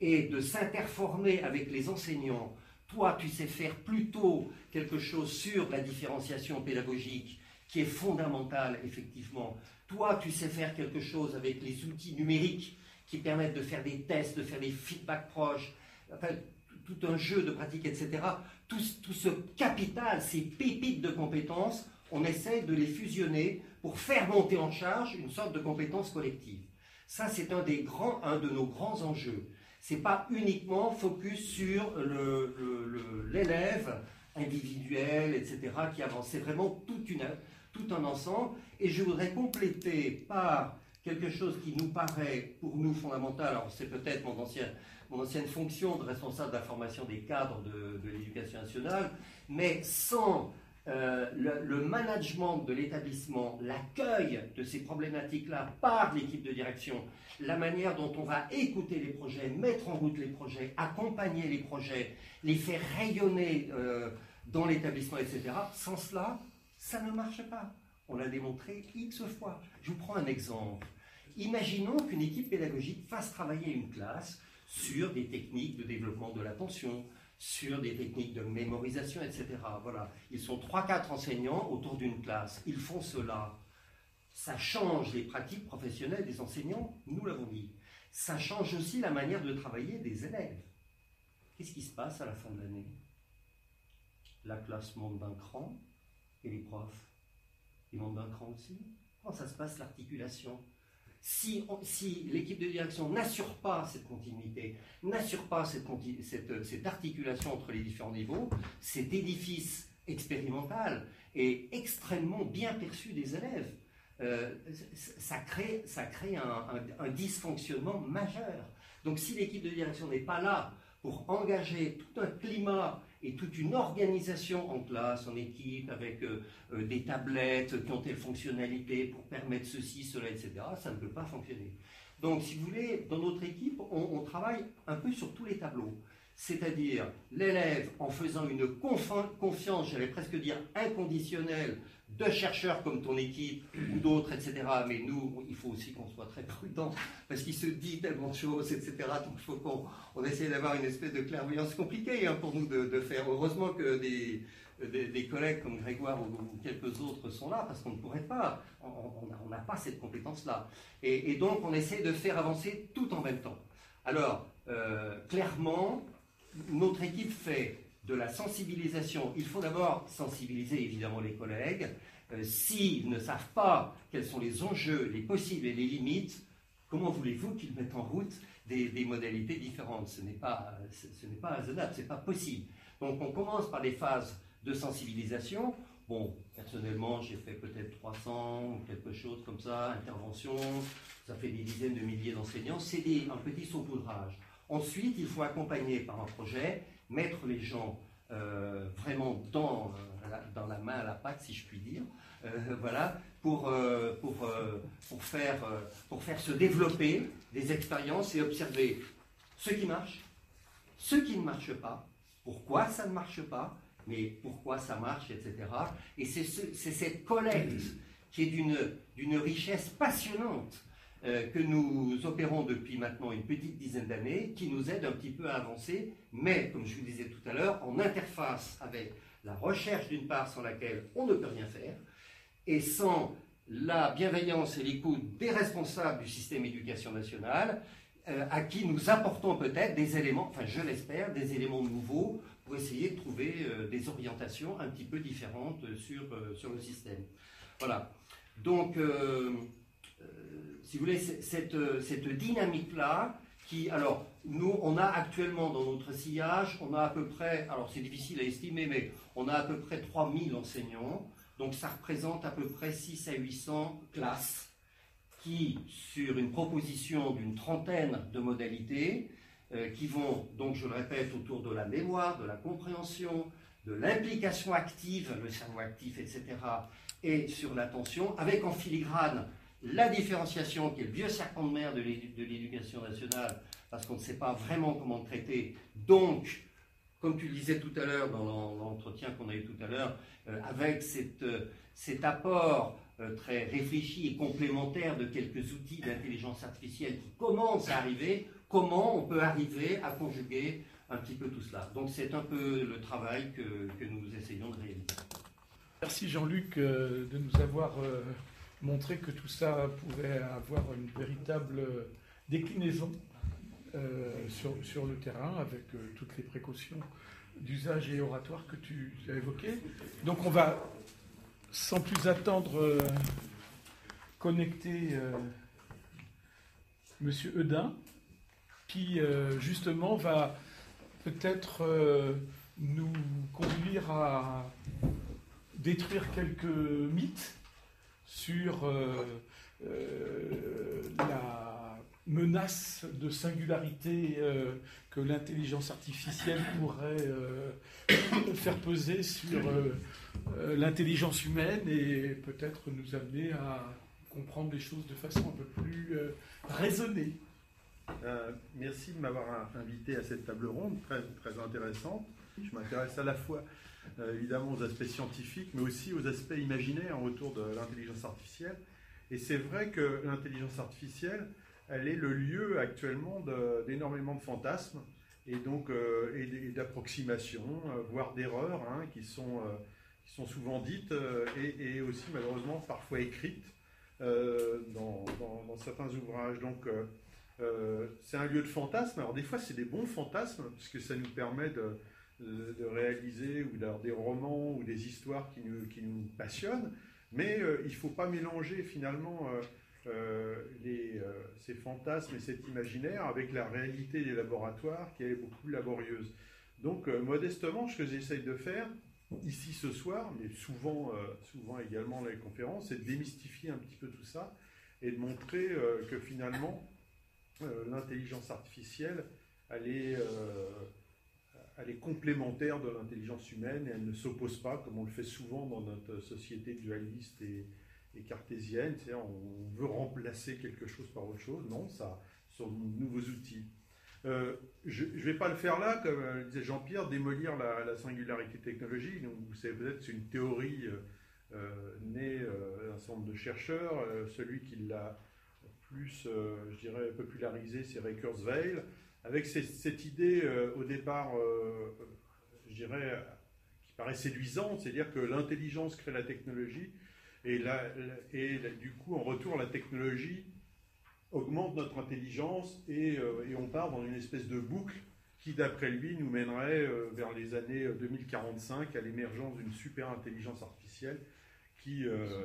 et de s'interformer avec les enseignants, toi, tu sais faire plutôt quelque chose sur la différenciation pédagogique qui est fondamentale, effectivement. Toi, tu sais faire quelque chose avec les outils numériques qui permettent de faire des tests, de faire des feedbacks proches, tout un jeu de pratique, etc tout, ce capital, ces pépites de compétences, on essaie de les fusionner pour faire monter en charge une sorte de compétence collective. Ça, c'est un, un de nos grands enjeux. Ce n'est pas uniquement focus sur l'élève individuel, etc., qui avance. C'est vraiment toute une, tout un ensemble. Et je voudrais compléter par quelque chose qui nous paraît, pour nous, fondamental. Alors, c'est peut-être mon ancien mon ancienne fonction de responsable de la formation des cadres de, l'éducation nationale, mais sans euh, le, management de l'établissement, l'accueil de ces problématiques-là par l'équipe de direction, la manière dont on va écouter les projets, mettre en route les projets, accompagner les projets, les faire rayonner euh, dans l'établissement, etc., sans cela, ça ne marche pas. On l'a démontré X fois. Je vous prends un exemple. Imaginons qu'une équipe pédagogique fasse travailler une classe sur des techniques de développement de l'attention, sur des techniques de mémorisation, etc. Voilà. Ils sont 3-4 enseignants autour d'une classe. Ils font cela. Ça change les pratiques professionnelles des enseignants, nous l'avons dit. Ça change aussi la manière de travailler des élèves. Qu'est-ce qui se passe à la fin de l'année? La classe monte d'un cran et les profs, ils montent d'un cran aussi. Comment ça se passe l'articulation? Si, l'équipe de direction n'assure pas cette continuité, n'assure pas cette, articulation entre les différents niveaux, cet édifice expérimental est extrêmement bien perçu des élèves. Euh, ça crée, un, dysfonctionnement majeur. Donc si l'équipe de direction n'est pas là pour engager tout un climat et toute une organisation en classe, en équipe, avec euh, euh, des tablettes qui ont telle fonctionnalité pour permettre ceci, cela, etc., ça ne peut pas fonctionner. Donc, si vous voulez, dans notre équipe, on travaille un peu sur tous les tableaux. C'est-à-dire l'élève en faisant une confiance, j'allais presque dire inconditionnelle, de chercheurs comme ton équipe ou d'autres, etc. Mais nous, il faut aussi qu'on soit très prudent parce qu'il se dit tellement de choses, etc. Donc il faut qu'on on essaie d'avoir une espèce de clairvoyance compliquée hein, pour nous de, faire. Heureusement que des, des, collègues comme Grégoire ou, quelques autres sont là parce qu'on ne pourrait pas. On n'a pas cette compétence-là. Et, donc on essaie de faire avancer tout en même temps. Alors, euh, clairement, notre équipe fait de la sensibilisation, il faut d'abord sensibiliser évidemment les collègues. Euh, s'ils ne savent pas quels sont les enjeux, les possibles et les limites, comment voulez-vous qu'ils mettent en route des, modalités différentes? Ce n'est pas, ce pas raisonnable, ce n'est pas possible. Donc on commence par des phases de sensibilisation. Bon, personnellement, j'ai fait peut-être 300 ou quelque chose comme ça, interventions, ça fait des dizaines de milliers d'enseignants, c'est un petit saupoudrage. Ensuite, il faut accompagner par un projet, mettre les gens euh, vraiment dans, euh, dans la main à la pâte, si je puis dire, euh, voilà, pour, pour, pour, faire, pour faire se développer des expériences et observer ce qui marche, ce qui ne marche pas, pourquoi ça ne marche pas, mais pourquoi ça marche, etc. Et c'est cette collecte qui est d'une richesse passionnante que nous opérons depuis maintenant une petite dizaine d'années, qui nous aide un petit peu à avancer, mais, comme je vous disais tout à l'heure, en interface avec la recherche d'une part sans laquelle on ne peut rien faire, et sans la bienveillance et l'écoute des responsables du système éducation nationale, euh, à qui nous apportons peut-être des éléments, enfin je l'espère, des éléments nouveaux pour essayer de trouver euh, des orientations un petit peu différentes sur, sur le système. Voilà. Donc, si vous voulez, cette, cette dynamique-là, qui, alors, nous, on a actuellement dans notre sillage, on a à peu près, alors c'est difficile à estimer, mais on a à peu près 3000 enseignants, donc ça représente à peu près 6 à 800 classes qui, sur une proposition d'une trentaine de modalités, euh, qui vont, donc je le répète, autour de la mémoire, de la compréhension, de l'implication active, le cerveau actif, etc., et sur l'attention, avec en filigrane la différenciation, qui est le vieux serpent de mer de l'éducation nationale, parce qu'on ne sait pas vraiment comment traiter. Donc, comme tu le disais tout à l'heure dans l'entretien qu'on a eu tout à l'heure, euh, avec euh, cet apport euh, très réfléchi et complémentaire de quelques outils d'intelligence artificielle qui commencent à arriver, comment on peut arriver à conjuguer un petit peu tout cela. Donc c'est un peu le travail que, nous essayons de réaliser. Merci Jean-Luc de nous avoir montrer que tout ça pouvait avoir une véritable déclinaison euh, sur, le terrain avec euh, toutes les précautions d'usage et oratoire que tu as évoquées. Donc on va, sans plus attendre, euh, connecter Monsieur Eudin, qui justement va peut-être nous conduire à détruire quelques mythes sur euh, euh, la menace de singularité euh, que l'intelligence artificielle pourrait faire peser sur l'intelligence humaine et peut-être nous amener à comprendre les choses de façon un peu plus raisonnée. merci de m'avoir invité à cette table ronde très, très intéressante. Je m'intéresse à la fois évidemment aux aspects scientifiques, mais aussi aux aspects imaginaires autour de l'intelligence artificielle. Et c'est vrai que l'intelligence artificielle, elle est le lieu actuellement d'énormément de, fantasmes et donc euh, et, d'approximations, euh, voire d'erreurs, hein, qui, sont, qui sont souvent dites et, aussi malheureusement parfois écrites dans, dans, certains ouvrages. Donc c'est un lieu de fantasmes. Alors des fois c'est des bons fantasmes, puisque ça nous permet de, de, réaliser ou d'avoir des romans ou des histoires qui nous, qui nous passionnent, mais euh, il ne faut pas mélanger finalement euh, euh, les, ces fantasmes et cet imaginaire avec la réalité des laboratoires qui est beaucoup plus laborieuse. Donc modestement, ce que j'essaye de faire ici ce soir, mais souvent, souvent également dans les conférences, c'est de démystifier un petit peu tout ça et de montrer que finalement l'intelligence artificielle, elle est elle est complémentaire de l'intelligence humaine et elle ne s'oppose pas, comme on le fait souvent dans notre société dualiste et, cartésienne. On veut remplacer quelque chose par autre chose. Non, ça sont de nouveaux outils. Euh, je ne vais pas le faire là, comme euh, disait Jean-Pierre, démolir la, singularité technologique. Donc, vous savez peut-être c'est une théorie euh, née d'un certain de chercheurs. celui qui l'a plus, je dirais, popularisé, c'est Ray Avec cette, idée euh, au départ, euh, je dirais, qui paraît séduisante, c'est-à-dire que l'intelligence crée la technologie, et, et du coup, en retour, la technologie augmente notre intelligence, et, euh, et on part dans une espèce de boucle qui, d'après lui, nous mènerait vers les années 2045 à l'émergence d'une super intelligence artificielle qui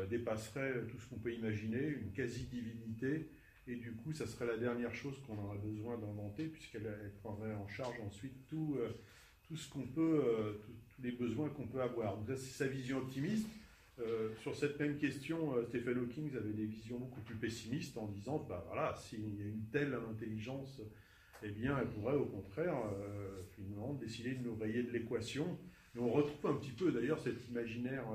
dépasserait tout ce qu'on peut imaginer, une quasi-divinité, et du coup, ça serait la dernière chose qu'on aurait besoin d'inventer, puisqu'elle prendrait en charge ensuite tout, euh, tout ce qu'on peut, tous les besoins qu'on peut avoir. Donc c'est sa vision optimiste. sur cette même question, Stephen Hawking avait des visions beaucoup plus pessimistes en disant, bah voilà, s'il y a une telle intelligence, eh bien, elle pourrait au contraire, finalement, décider de nous rayer de l'équation. Et on retrouve un petit peu d'ailleurs cet imaginaire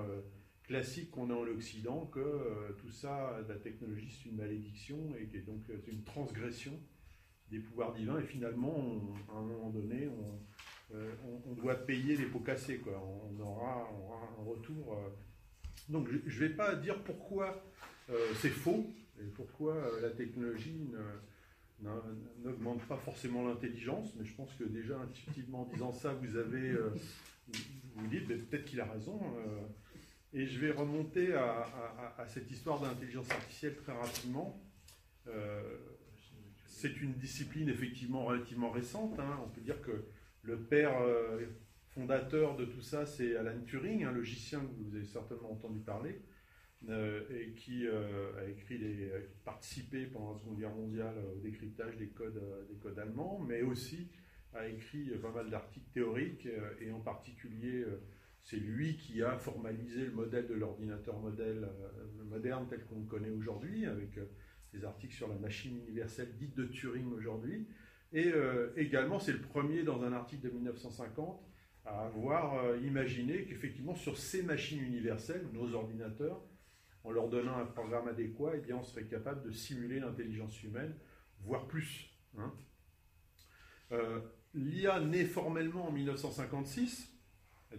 classique qu'on a en Occident, que euh, tout ça, la technologie, c'est une malédiction et que donc euh, c'est une transgression des pouvoirs divins. Et finalement, à un moment donné, euh, on, on, doit payer les pots cassés. Quoi. On, on aura un retour. Donc je ne vais pas dire pourquoi c'est faux et pourquoi la technologie n'augmente pas forcément l'intelligence, mais je pense que déjà intuitivement en disant ça, vous avez, vous dites peut-être qu'il a raison. Et je vais remonter à, cette histoire d'intelligence artificielle très rapidement. Euh, c'est une discipline effectivement relativement récente. Hein. On peut dire que le père euh, fondateur de tout ça, c'est Alan Turing, un logicien que vous avez certainement entendu parler, euh, et qui a écrit des, participé pendant la Seconde Guerre mondiale au décryptage des codes, des codes allemands, mais aussi a écrit pas mal d'articles théoriques, et en particulier c'est lui qui a formalisé le modèle de l'ordinateur modèle euh, moderne tel qu'on le connaît aujourd'hui, avec euh, des articles sur la machine universelle dite de Turing aujourd'hui. Et euh, également, c'est le premier dans un article de 1950 à avoir imaginé qu'effectivement, sur ces machines universelles, nos ordinateurs, en leur donnant un programme adéquat, eh bien, on serait capable de simuler l'intelligence humaine, voire plus. Hein. L'IA naît formellement en 1956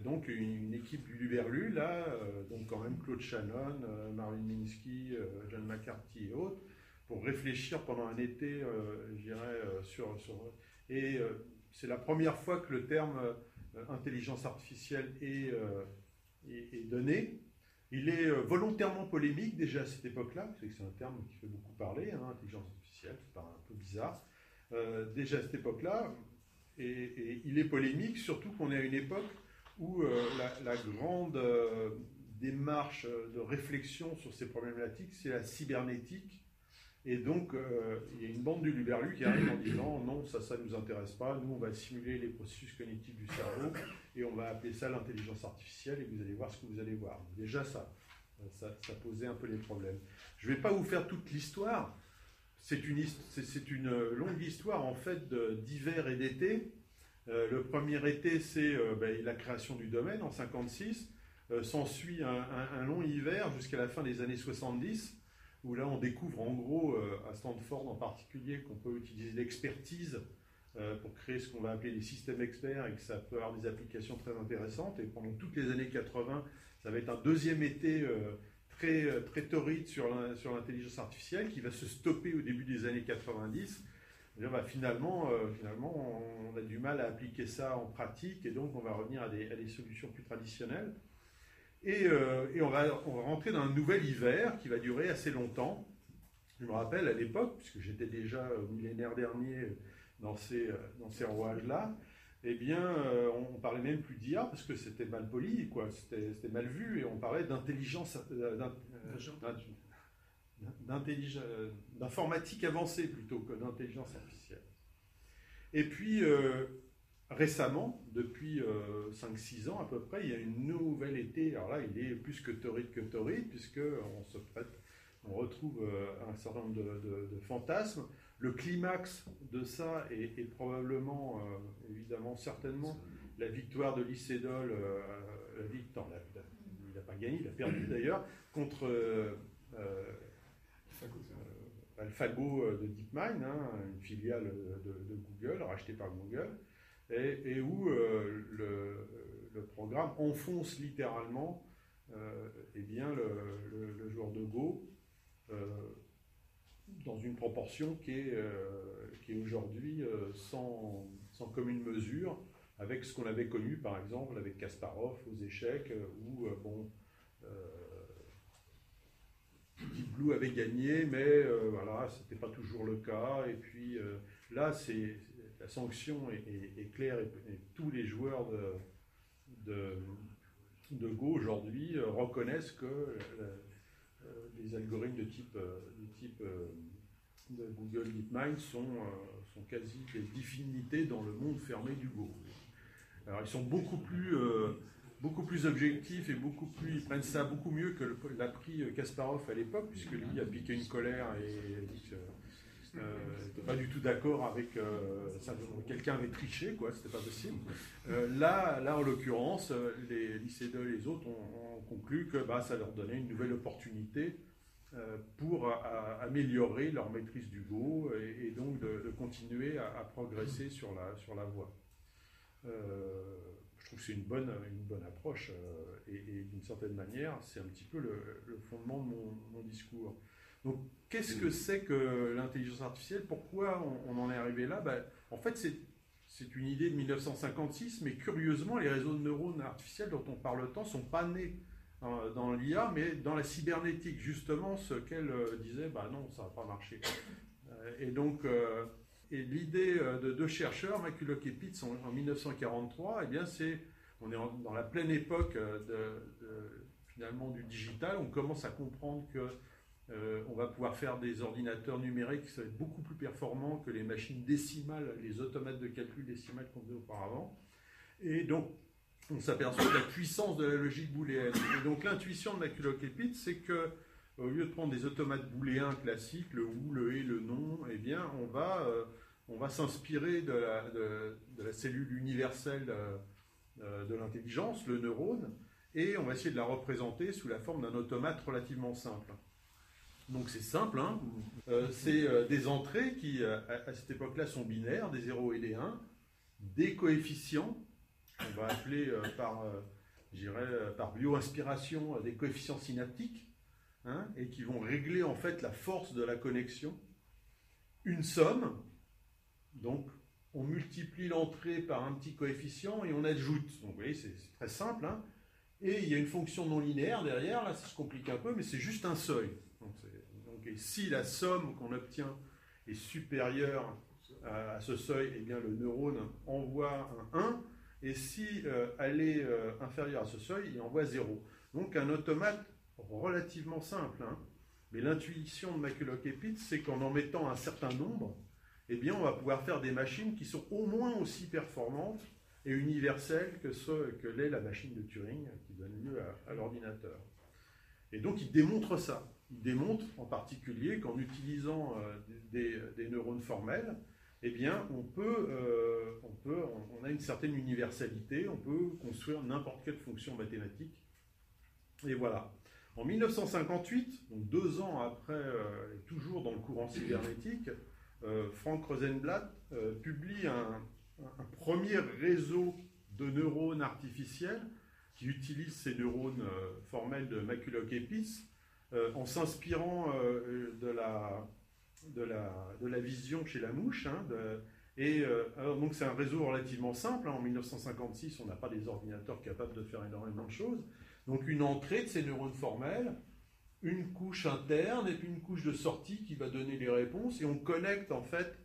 donc une, équipe du Luberlu, là, euh, donc quand même Claude Shannon, euh, Marvin Minsky, euh, John McCarthy et autres, pour réfléchir pendant un été, je dirais, sur. Et c'est la première fois que le terme intelligence artificielle est, est, donné. Il est volontairement polémique déjà à cette époque-là, c'est un terme qui fait beaucoup parler, hein, intelligence artificielle, c'est un peu bizarre. déjà à cette époque-là, et, il est polémique, surtout qu'on est à une époque où euh, la, grande euh, démarche de réflexion sur ces problématiques, c'est la cybernétique. Et donc, euh, il y a une bande du Luberlu qui arrive en disant non, ça, ça ne nous intéresse pas. Nous, on va simuler les processus cognitifs du cerveau et on va appeler ça l'intelligence artificielle et vous allez voir ce que vous allez voir. Déjà, ça, ça, posait un peu les problèmes. Je ne vais pas vous faire toute l'histoire. C'est une, une longue histoire en fait d'hiver et d'été le premier été, c'est euh, ben, la création du domaine en 56. Euh, s'ensuit un, long hiver jusqu'à la fin des années 70, où là on découvre en gros, à Stanford en particulier, qu'on peut utiliser l'expertise pour créer ce qu'on va appeler des systèmes experts et que ça peut avoir des applications très intéressantes. Et pendant toutes les années 80, ça va être un deuxième été très, très torride sur l'intelligence artificielle qui va se stopper au début des années 90 bah, finalement, euh, finalement, on a du mal à appliquer ça en pratique et donc on va revenir à des, solutions plus traditionnelles. Et, euh, et on, va, on, va, rentrer dans un nouvel hiver qui va durer assez longtemps. Je me rappelle à l'époque, puisque j'étais déjà au millénaire dernier dans ces, dans ces rouages-là, eh bien, euh, on, parlait même plus d'IA parce que c'était mal poli, quoi, c'était mal vu, et on parlait d'intelligence, d'informatique avancée plutôt que d'intelligence artificielle. Et puis, euh, récemment, depuis 5-6 euh, ans à peu près, il y a une nouvelle été. Alors là, il est plus que torride que torride, puisqu'on se prête, on retrouve euh, un certain nombre de, fantasmes. Le climax de ça est, probablement, évidemment, certainement, la victoire de Lycédol, la victoire, il n'a pas gagné, il a perdu d'ailleurs, contre AlphaGo euh, de DeepMind, hein, une filiale de, Google, rachetée par Google, et, où euh, le, programme enfonce littéralement euh, eh le, joueur de Go dans une proportion qui est, qui est aujourd'hui sans, sans, commune mesure avec ce qu'on avait connu par exemple avec Kasparov aux échecs, où bon, Deep Blue avait gagné, mais euh, voilà, ce n'était pas toujours le cas. Et puis euh, là, c'est la sanction est, claire et, tous les joueurs de, de, Go aujourd'hui euh, reconnaissent que les algorithmes de type, de type Google DeepMind sont, sont quasi des divinités dans le monde fermé du Go. Alors ils sont beaucoup plus, beaucoup plus objectifs et beaucoup plus, ils prennent ça beaucoup mieux que l'a pris Kasparov à l'époque, puisque lui a piqué une colère et dit que n'était pas du tout d'accord avec. Quelqu'un avait triché, quoi, c'était pas possible. là, là, en l'occurrence, les lycées 2 et les autres ont, conclu que bah, ça leur donnait une nouvelle opportunité euh, pour améliorer leur maîtrise du Go et, donc de, continuer à, progresser sur la, sur la voie. Je trouve que c'est une bonne, une bonne approche euh, et, d'une certaine manière, c'est un petit peu le, fondement de mon, discours. Donc, qu'est-ce que c'est que l'intelligence artificielle? Pourquoi on, en est arrivé là? Ben, En fait, c'est c'est une idée de 1956, mais curieusement, les réseaux de neurones artificiels dont on parle tant sont pas nés dans, l'IA, mais dans la cybernétique, justement, ce qu'elle euh, disait, bah non, ça va pas marcher. Euh, et donc, euh, et l'idée de deux chercheurs, McCulloch et Pitts, en, 1943, eh bien, c'est, on est dans la pleine époque de, finalement du digital, on commence à comprendre que on va pouvoir faire des ordinateurs numériques qui vont être beaucoup plus performants que les machines décimales, les automates de calcul décimales qu'on faisait auparavant. Et donc, on s'aperçoit de la puissance de la logique booléenne. Et donc l'intuition de McCulloch et c'est que au lieu de prendre des automates booléens classiques, le ou, le et, le non, eh bien on va, euh, on va s'inspirer de la, cellule universelle euh, de l'intelligence, le neurone, et on va essayer de la représenter sous la forme d'un automate relativement simple. Donc c'est simple, hein euh, c'est des entrées qui à, cette époque-là sont binaires, des 0 et des 1, des coefficients on va appeler euh, par, euh, euh, par bio-inspiration des coefficients synaptiques, hein, et qui vont régler en fait la force de la connexion. Une somme, donc on multiplie l'entrée par un petit coefficient et on ajoute. Donc vous voyez, c'est très simple. Hein. et il y a une fonction non linéaire derrière, là ça se complique un peu, mais c'est juste un seuil. Donc, si la somme qu'on obtient est supérieure à, ce seuil, eh bien le neurone envoie un 1, et si euh, elle est euh, inférieure à ce seuil, il envoie 0. Donc un automate relativement simple. Hein. Mais l'intuition de McCulloch et c'est qu'en en mettant un certain nombre, eh bien, on va pouvoir faire des machines qui sont au moins aussi performantes et universelles que, ce, que l'est la machine de Turing qui donne lieu à, l'ordinateur. Et donc, il démontre ça. Il démontre en particulier qu'en utilisant euh, des, neurones formels, eh bien, on peut, euh, on, peut on, a une certaine universalité, on peut construire n'importe quelle fonction mathématique. Et voilà. En 1958, donc deux ans après, euh, toujours dans le courant cybernétique, Frank Rosenblatt publie un, premier réseau de neurones artificiels qui utilise ces neurones formels de McCulloch et en s'inspirant de la de la, de la vision chez la mouche. Hein, et euh, donc c'est un réseau relativement simple. Hein. en 1956, on n'a pas des ordinateurs capables de faire énormément de choses. Donc une entrée de ces neurones formels, une couche interne et puis une couche de sortie qui va donner les réponses. Et on connecte en fait.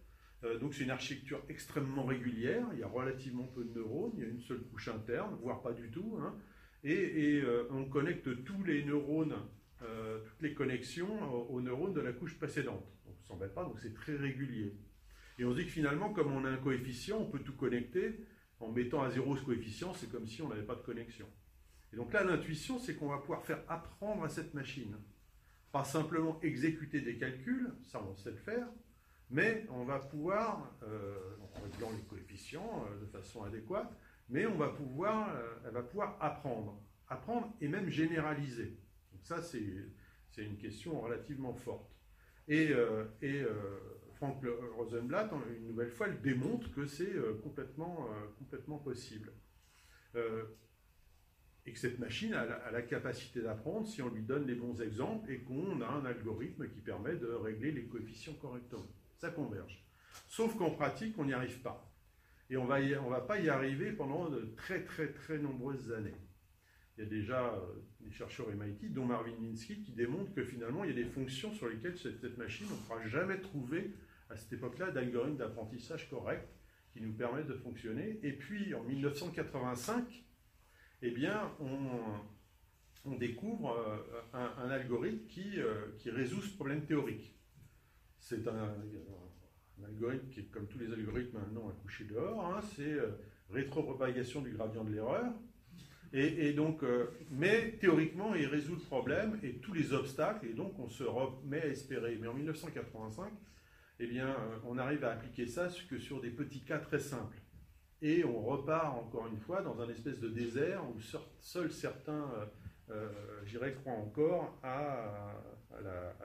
Euh, donc c'est une architecture extrêmement régulière. Il y a relativement peu de neurones. Il y a une seule couche interne, voire pas du tout. Hein. et, euh, on connecte tous les neurones, toutes les connexions aux neurones de la couche précédente s'embête pas, donc c'est très régulier. Et on se dit que finalement, comme on a un coefficient, on peut tout connecter. En mettant à zéro ce coefficient, c'est comme si on n'avait pas de connexion. Et donc là, l'intuition, c'est qu'on va pouvoir faire apprendre à cette machine. Pas simplement exécuter des calculs, ça on sait le faire, mais on va pouvoir, euh, en réglant les coefficients euh, de façon adéquate, mais on va pouvoir, euh, elle va pouvoir apprendre. Apprendre et même généraliser. Donc ça, c'est une question relativement forte. Et, euh, Frank Rosenblatt, une nouvelle fois, il démontre que c'est complètement, complètement possible. Et que cette machine a la, capacité d'apprendre si on lui donne les bons exemples et qu'on a un algorithme qui permet de régler les coefficients correctement. Ça converge. Sauf qu'en pratique, on n'y arrive pas. Et on ne on va pas y arriver pendant de très très très nombreuses années il y a déjà euh, des chercheurs MIT, dont Marvin Minsky, qui démontrent que finalement, il y a des fonctions sur lesquelles cette, machine, on ne pourra jamais trouver à cette époque-là d'algorithme d'apprentissage correct qui nous permettent de fonctionner. Et puis, en 1985, eh bien, on, découvre euh, un, algorithme qui, euh, qui, résout ce problème théorique. C'est un, algorithme qui comme tous les algorithmes maintenant, à coucher dehors. Hein. c'est rétropropagation du gradient de l'erreur. Et, donc, euh, mais théoriquement, il résout le problème et tous les obstacles, et donc on se remet à espérer. Mais en 1985, eh bien, euh, on arrive à appliquer ça que sur des petits cas très simples. Et on repart encore une fois dans un espèce de désert où seuls certains, euh, j'irais, croient encore à,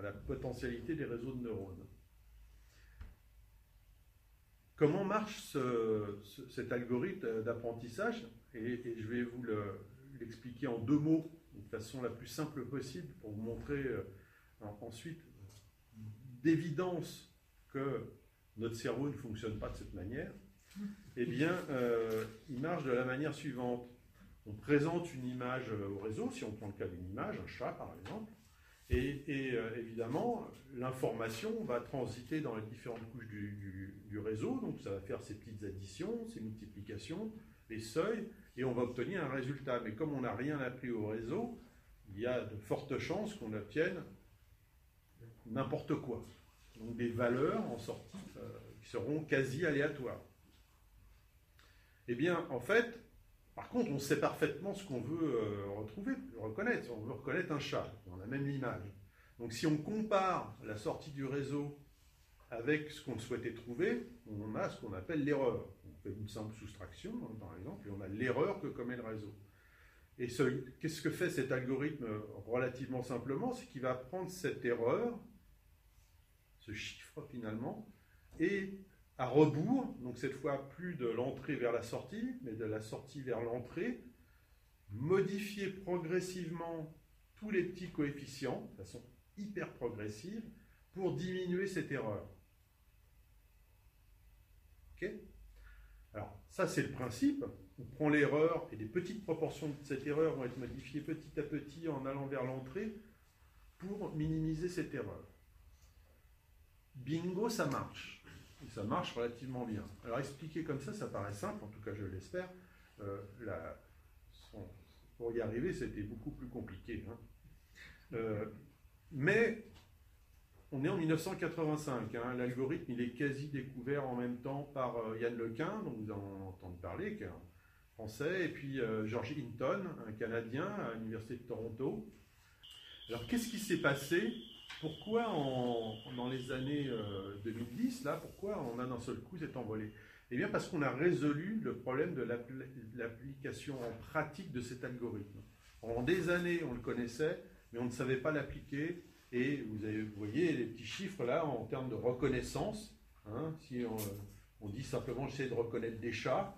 la, potentialité des réseaux de neurones. Comment marche cet algorithme d'apprentissage? Et, je vais vous l'expliquer en deux mots, de façon la plus simple possible, pour vous montrer euh, ensuite d'évidence que notre cerveau ne fonctionne pas de cette manière. Eh bien, euh, il marche de la manière suivante. On présente une image au réseau, si on prend le cas d'une image, un chat par exemple, et, euh, évidemment, l'information va transiter dans les différentes couches du, réseau, donc ça va faire ses petites additions, ses multiplications, les seuils, et on va obtenir un résultat. Mais comme on n'a rien appris au réseau, il y a de fortes chances qu'on obtienne n'importe quoi. Donc des valeurs en sortie euh, qui seront quasi aléatoires. Eh bien, en fait, par contre, on sait parfaitement ce qu'on veut euh, retrouver, reconnaître. On veut reconnaître un chat dans la même image. Donc si on compare la sortie du réseau avec ce qu'on souhaitait trouver, on a ce qu'on appelle l'erreur fait une simple soustraction, hein, par exemple, et on a l'erreur que commet le réseau. Et qu'est-ce que fait cet algorithme relativement simplement? C'est qu'il va prendre cette erreur, ce chiffre finalement, et à rebours, donc cette fois plus de l'entrée vers la sortie, mais de la sortie vers l'entrée, modifier progressivement tous les petits coefficients, de façon hyper progressive, pour diminuer cette erreur. OK? Alors, ça, c'est le principe. On prend l'erreur et des petites proportions de cette erreur vont être modifiées petit à petit en allant vers l'entrée pour minimiser cette erreur. Bingo, ça marche. Ça marche relativement bien. Alors, expliquer comme ça, ça paraît simple, en tout cas, je l'espère. Euh, pour y arriver, c'était beaucoup plus compliqué. Hein. Euh, mais on est en 1985. Hein. L'algorithme, il est quasi découvert en même temps par euh, Yann Lequin, dont vous en entendez parler, qui est un français, et puis George Hinton, un Canadien à l'Université de Toronto. Alors, qu'est-ce qui s'est passé Pourquoi, dans les années 2010, euh, là, pourquoi on a d'un seul coup cet envolé? Eh bien, parce qu'on a résolu le problème de l'application en pratique de cet algorithme. En des années, on le connaissait, mais on ne savait pas l'appliquer et vous, voyez les petits chiffres là en termes de reconnaissance. Hein, si on, dit simplement j'essaie de reconnaître des chats,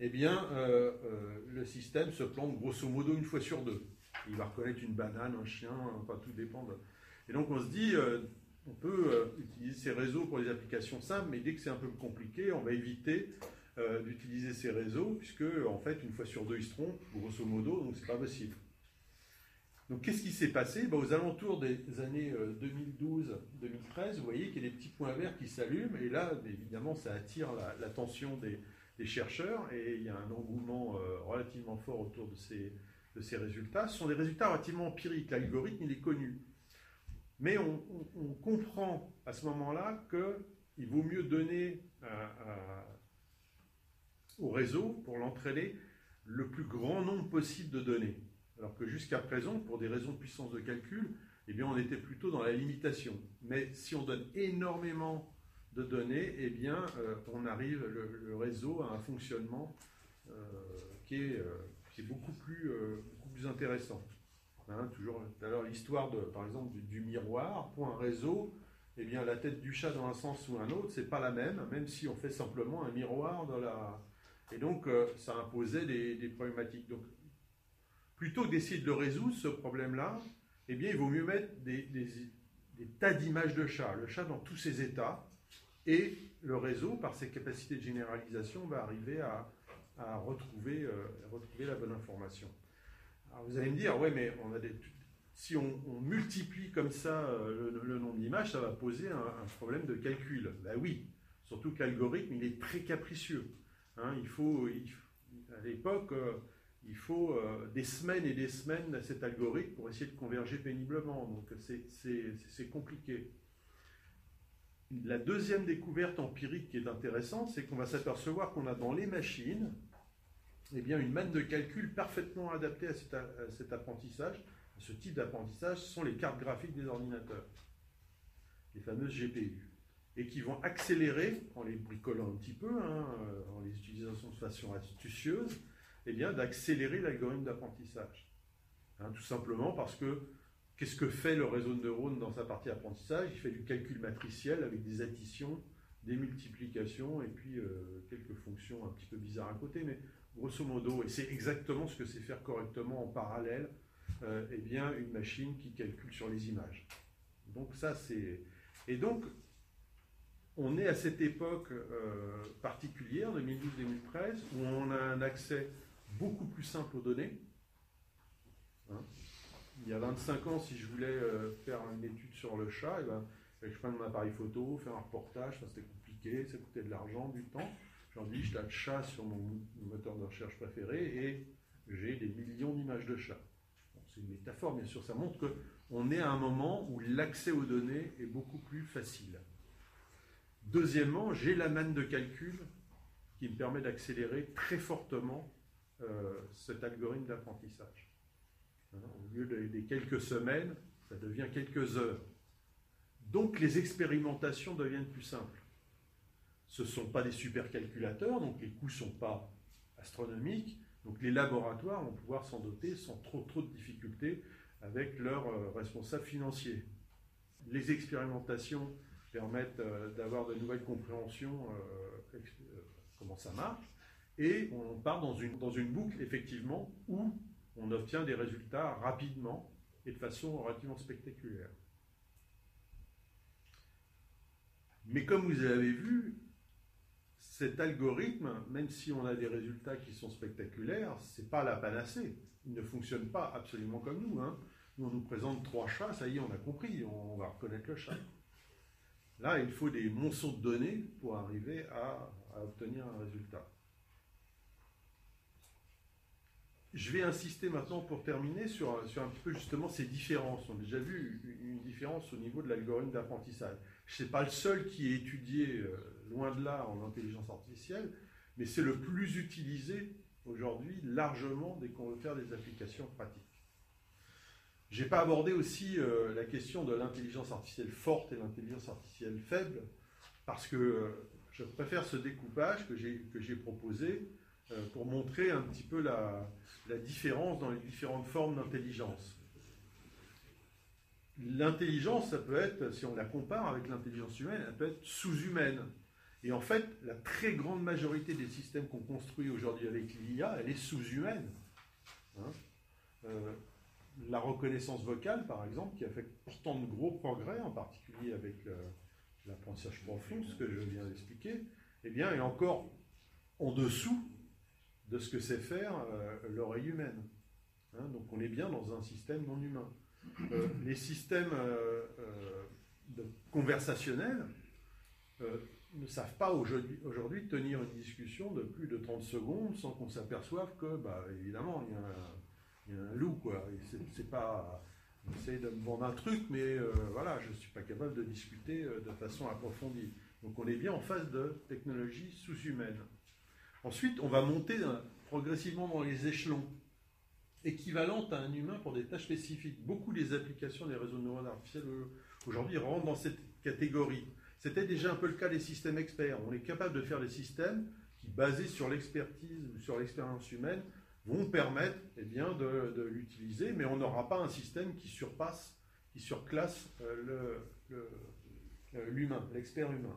eh bien euh, euh, le système se plante grosso modo une fois sur deux. Il va reconnaître une banane, un chien, enfin tout dépend. Et donc on se dit, euh, on peut utiliser ces réseaux pour des applications simples, mais dès que c'est un peu compliqué, on va éviter d'utiliser ces réseaux, puisque en fait une fois sur deux ils se trompent, grosso modo, donc c'est pas possible. Donc qu'est-ce qui s'est passé? Ben, Aux alentours des années 2012-2013, euh, vous voyez qu'il y a des petits points verts qui s'allument, et là, évidemment, ça attire l'attention des, chercheurs, et il y a un engouement euh, relativement fort autour de ces, de ces résultats. Ce sont des résultats relativement empiriques, l'algorithme, il est connu. Mais on, comprend à ce moment-là qu'il vaut mieux donner au réseau, pour l'entraîner, le plus grand nombre possible de données. Alors que jusqu'à présent, pour des raisons de puissance de calcul, eh bien, on était plutôt dans la limitation. Mais si on donne énormément de données, eh bien, euh, on arrive, le, réseau, à un fonctionnement euh, qui, est, euh, qui, est, beaucoup plus intéressant. Hein, toujours, alors l'histoire, de, par exemple, du, miroir, pour un réseau, eh bien, la tête du chat dans un sens ou un autre, c'est pas la même, même si on fait simplement un miroir dans la... Et donc, ça imposait des, des problématiques. Donc, plutôt que d'essayer de le résoudre, ce problème-là, eh bien, il vaut mieux mettre des, tas d'images de chat, le chat dans tous ses états, et le réseau, par ses capacités de généralisation, va arriver à, euh, retrouver la bonne information. Vous allez me dire, ouais, mais si on, multiplie comme ça euh, le, nombre d'images, ça va poser un, problème de calcul. Ben oui, surtout que l'algorithme, il est très capricieux. Hein. il, faut, à l'époque, euh, il faut euh, des semaines et des semaines à cet algorithme pour essayer de converger péniblement. Donc c'est compliqué. La deuxième découverte empirique qui est intéressante, c'est qu'on va s'apercevoir qu'on a dans les machines eh bien, une manne de calcul parfaitement adaptée à cet, apprentissage, à ce type d'apprentissage, sont les cartes graphiques des ordinateurs, les fameuses GPU, et qui vont accélérer, en les bricolant un petit peu, hein, euh, en les utilisant de façon astucieuse, eh bien, d'accélérer l'algorithme d'apprentissage. Hein, tout simplement parce que qu'est-ce que fait le réseau de neurones dans sa partie apprentissage? Il fait du calcul matriciel avec des additions, des multiplications et puis euh, quelques fonctions un petit peu bizarres à côté, mais grosso modo, et c'est exactement ce que c'est faire correctement en parallèle, euh, eh bien, une machine qui calcule sur les images. Donc ça, c'est... Et donc, on est à cette époque euh, particulière, 2012-2013, où on a un accès beaucoup plus simple aux données. Hein. Il y a 25 ans, si je voulais euh, faire une étude sur le chat, eh ben, je prends mon appareil photo, faire un reportage, c'était compliqué, ça coûtait de l'argent, du temps. Aujourd'hui, je tape chat sur mon moteur de recherche préféré et j'ai des millions d'images de chats. c'est une métaphore, bien sûr, ça montre qu'on est à un moment où l'accès aux données est beaucoup plus facile. Deuxièmement, j'ai la manne de calcul qui me permet d'accélérer très fortement euh, cet algorithme d'apprentissage. Hein, au lieu des quelques semaines, ça devient quelques heures. Donc les expérimentations deviennent plus simples. Ce ne sont pas des supercalculateurs, donc les coûts ne sont pas astronomiques. Donc les laboratoires vont pouvoir s'en doter sans trop, trop de difficultés avec leurs euh, responsables financiers. Les expérimentations permettent euh, d'avoir de nouvelles compréhensions euh, comment ça marche. Et on part dans une, dans une boucle, effectivement, où on obtient des résultats rapidement et de façon relativement spectaculaire. Mais comme vous avez vu, cet algorithme, même si on a des résultats qui sont spectaculaires, ce n'est pas la panacée. Il ne fonctionne pas absolument comme nous. Hein. Nous, on nous présente trois chats, ça y est, on a compris, on va reconnaître le chat. Là, il faut des monceaux de données pour arriver à, obtenir un résultat. Je vais insister maintenant pour terminer sur, un petit peu justement ces différences. On a déjà vu une différence au niveau de l'algorithme d'apprentissage. Ce n'est pas le seul qui est étudié euh, loin de là en intelligence artificielle, mais c'est le plus utilisé aujourd'hui largement dès qu'on veut faire des applications pratiques. Je n'ai pas abordé aussi euh, la question de l'intelligence artificielle forte et l'intelligence artificielle faible, parce que euh, je préfère ce découpage que j'ai proposé pour montrer un petit peu la, la différence dans les différentes formes d'intelligence. L'intelligence, ça peut être, si on la compare avec l'intelligence humaine, elle peut être sous-humaine. Et en fait, la très grande majorité des systèmes qu'on construit aujourd'hui avec l'IA, elle est sous-humaine. Hein. Euh, la reconnaissance vocale, par exemple, qui a fait pourtant de gros progrès, en particulier avec l'apprentissage profond, ce que je viens d'expliquer, eh bien, est encore en dessous de ce que sait faire euh, l'oreille humaine. Hein. donc on est bien dans un système non humain. Euh, les systèmes euh, euh, conversationnels ne savent pas aujourd'hui tenir une discussion de plus de 30 secondes sans qu'on s'aperçoive que, bah, évidemment, il y, a un, loup, quoi. C'est pas. essayer de me vendre un truc, mais voilà, je ne suis pas capable de discuter de façon approfondie. Donc on est bien en phase de technologie sous-humaine. Ensuite, on va monter progressivement dans les échelons équivalente à un humain pour des tâches spécifiques. Beaucoup des applications des réseaux de neurones artificiels euh, aujourd'hui rentrent dans cette catégorie. C'était déjà un peu le cas des systèmes experts. On est capable de faire des systèmes qui, basés sur l'expertise ou sur l'expérience humaine, vont permettre eh bien, de, l'utiliser, mais on n'aura pas un système qui surpasse, qui surclasse euh, l'humain, l'expert humain.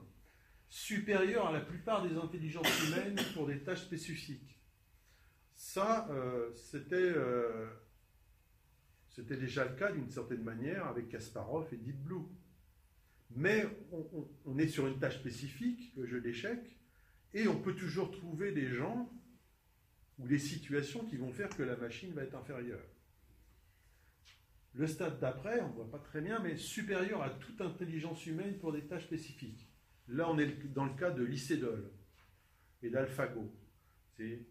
Supérieur à la plupart des intelligences humaines pour des tâches spécifiques. Ça, euh, euh, c'était déjà le cas d'une certaine manière avec Kasparov et Deep Blue. Mais on, est sur une tâche spécifique, le jeu d'échecs, et on peut toujours trouver des gens ou des situations qui vont faire que la machine va être inférieure. Le stade d'après, on ne voit pas très bien, mais supérieur à toute intelligence humaine pour des tâches spécifiques. Là, on est dans le cas de Lycédol et d'AlphaGo. C'est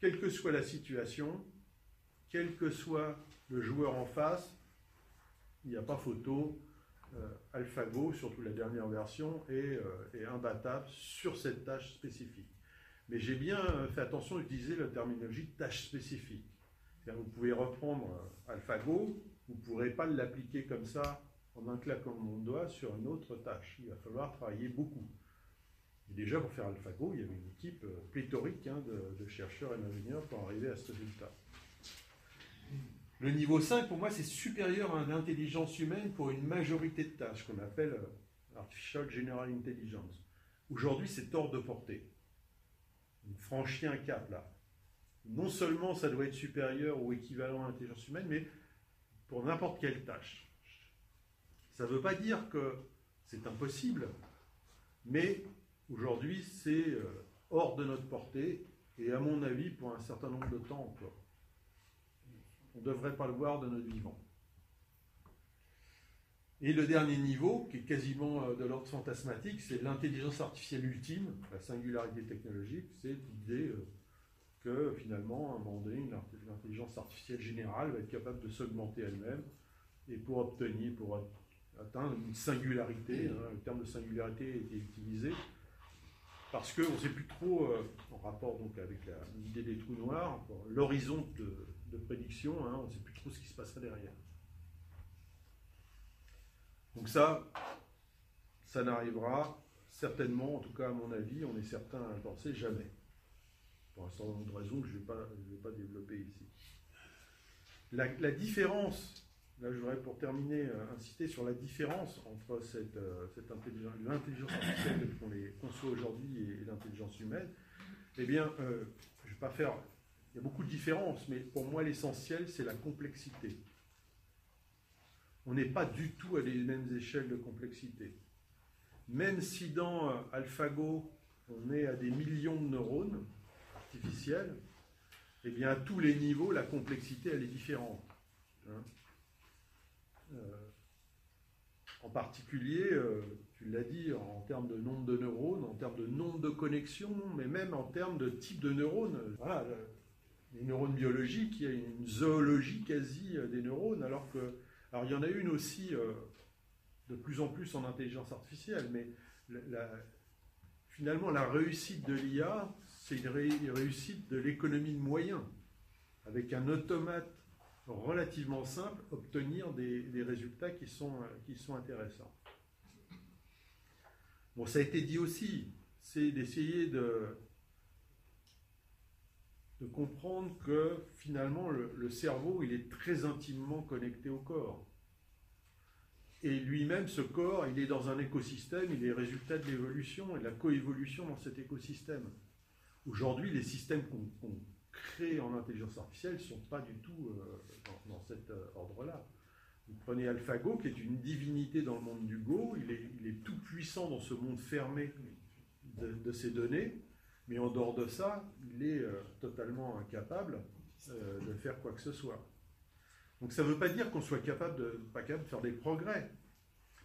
quelle que soit la situation, quel que soit le joueur en face, il n'y a pas photo. Euh, AlphaGo, surtout la dernière version, est, euh, est, imbattable sur cette tâche spécifique. Mais j'ai bien fait attention à utiliser la terminologie tâche spécifique. Vous pouvez reprendre AlphaGo, vous ne pourrez pas l'appliquer comme ça en un claquement de doigt sur une autre tâche. Il va falloir travailler beaucoup. Et déjà, pour faire AlphaGo, il y avait une équipe pléthorique hein, de, de, chercheurs et d'ingénieurs pour arriver à ce résultat. Le niveau 5, pour moi, c'est supérieur à l'intelligence humaine pour une majorité de tâches qu'on appelle euh, Artificial General Intelligence. Aujourd'hui, c'est hors de portée. On franchit un cap là. Non seulement ça doit être supérieur ou équivalent à l'intelligence humaine, mais pour n'importe quelle tâche. Ça ne veut pas dire que c'est impossible, mais aujourd'hui, c'est euh, hors de notre portée, et à mon avis, pour un certain nombre de temps encore. On ne devrait pas le voir de notre vivant. Et le dernier niveau, qui est quasiment euh, de l'ordre fantasmatique, c'est l'intelligence artificielle ultime, la singularité technologique, c'est l'idée euh, que finalement, un moment donné, l'intelligence artificielle générale va être capable de s'augmenter elle-même, et pour obtenir, pour atteindre une singularité, hein, le terme de singularité a été utilisé, parce qu'on ne sait plus trop, euh, en rapport donc avec l'idée des trous noirs, l'horizon de, de prédiction, hein, on ne sait plus trop ce qui se passera derrière. Donc ça, ça n'arrivera certainement, en tout cas à mon avis, on est certain à penser jamais. Pour un certain nombre de raisons que je ne vais, pas développer ici. La, différence, là je voudrais pour terminer euh, insister sur la différence entre cette, euh, cette l'intelligence artificielle qu'on les conçoit aujourd'hui et, l'intelligence humaine, eh bien, euh, je ne vais pas faire il y a beaucoup de différences, mais pour moi, l'essentiel, c'est la complexité. On n'est pas du tout à les mêmes échelles de complexité. Même si dans euh, AlphaGo, on est à des millions de neurones artificiels, eh bien, à tous les niveaux, la complexité, elle est différente. Hein. Euh, en particulier, euh, tu l'as dit, en termes de nombre de neurones, en termes de nombre de connexions, mais même en termes de type de neurones. Voilà, les neurones biologiques, il y a une zoologie quasi euh, des neurones, alors que. Alors il y en a une aussi euh, de plus en plus en intelligence artificielle, mais finalement la réussite de l'IA, c'est une, réussite de l'économie de moyens, avec un automate relativement simple, obtenir des, résultats qui sont, euh, qui sont intéressants. Bon, ça a été dit aussi, c'est d'essayer de, de comprendre que finalement le, cerveau, il est très intimement connecté au corps. Et lui-même, ce corps, il est dans un écosystème, il est résultat de l'évolution et de la coévolution dans cet écosystème. Aujourd'hui, les systèmes qu'on crée en intelligence artificielle ne sont pas du tout euh, dans, cet euh, ordre-là. Vous prenez AlphaGo, qui est une divinité dans le monde du Go, il est, tout puissant dans ce monde fermé de ces données, mais en dehors de ça, il est euh, totalement incapable euh, de faire quoi que ce soit. Donc ça ne veut pas dire qu'on soit capable de, pas capable de faire des progrès,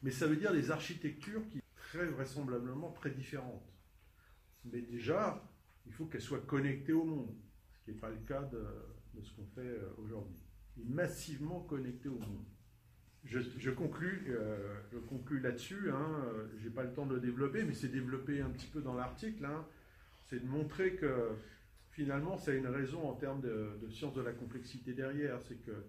mais ça veut dire des architectures qui sont très vraisemblablement très différentes. Mais déjà, il faut qu'elles soient connectées au monde, ce qui n'est pas le cas de, ce qu'on fait euh, aujourd'hui. Massivement connectées au monde. Je, je conclus là-dessus. Hein, je n'ai pas le temps de le développer, mais c'est développé un petit peu dans l'article. Hein c'est de montrer que finalement, c'est une raison en termes de, science de la complexité derrière. C'est que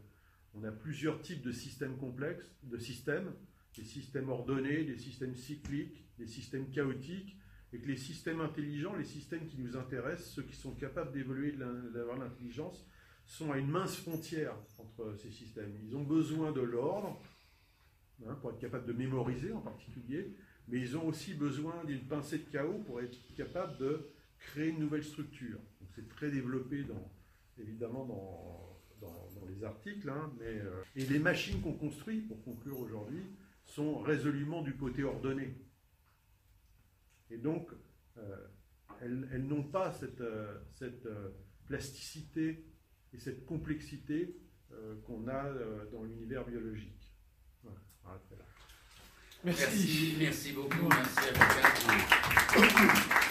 on a plusieurs types de systèmes complexes, de systèmes, des systèmes ordonnés, des systèmes cycliques, des systèmes chaotiques, et que les systèmes intelligents, les systèmes qui nous intéressent, ceux qui sont capables d'évoluer, d'avoir l'intelligence, sont à une mince frontière entre ces systèmes. Ils ont besoin de l'ordre, hein, pour être capables de mémoriser en particulier, mais ils ont aussi besoin d'une pincée de chaos pour être capables de créer une nouvelle structure. C'est très développé dans, évidemment dans, dans, les articles, hein, mais, euh, et les machines qu'on construit, pour conclure aujourd'hui, sont résolument du côté ordonné. Et donc, euh, elles, n'ont pas cette, euh, cette plasticité et cette complexité qu'on a dans l'univers biologique. Merci. merci. beaucoup. Merci à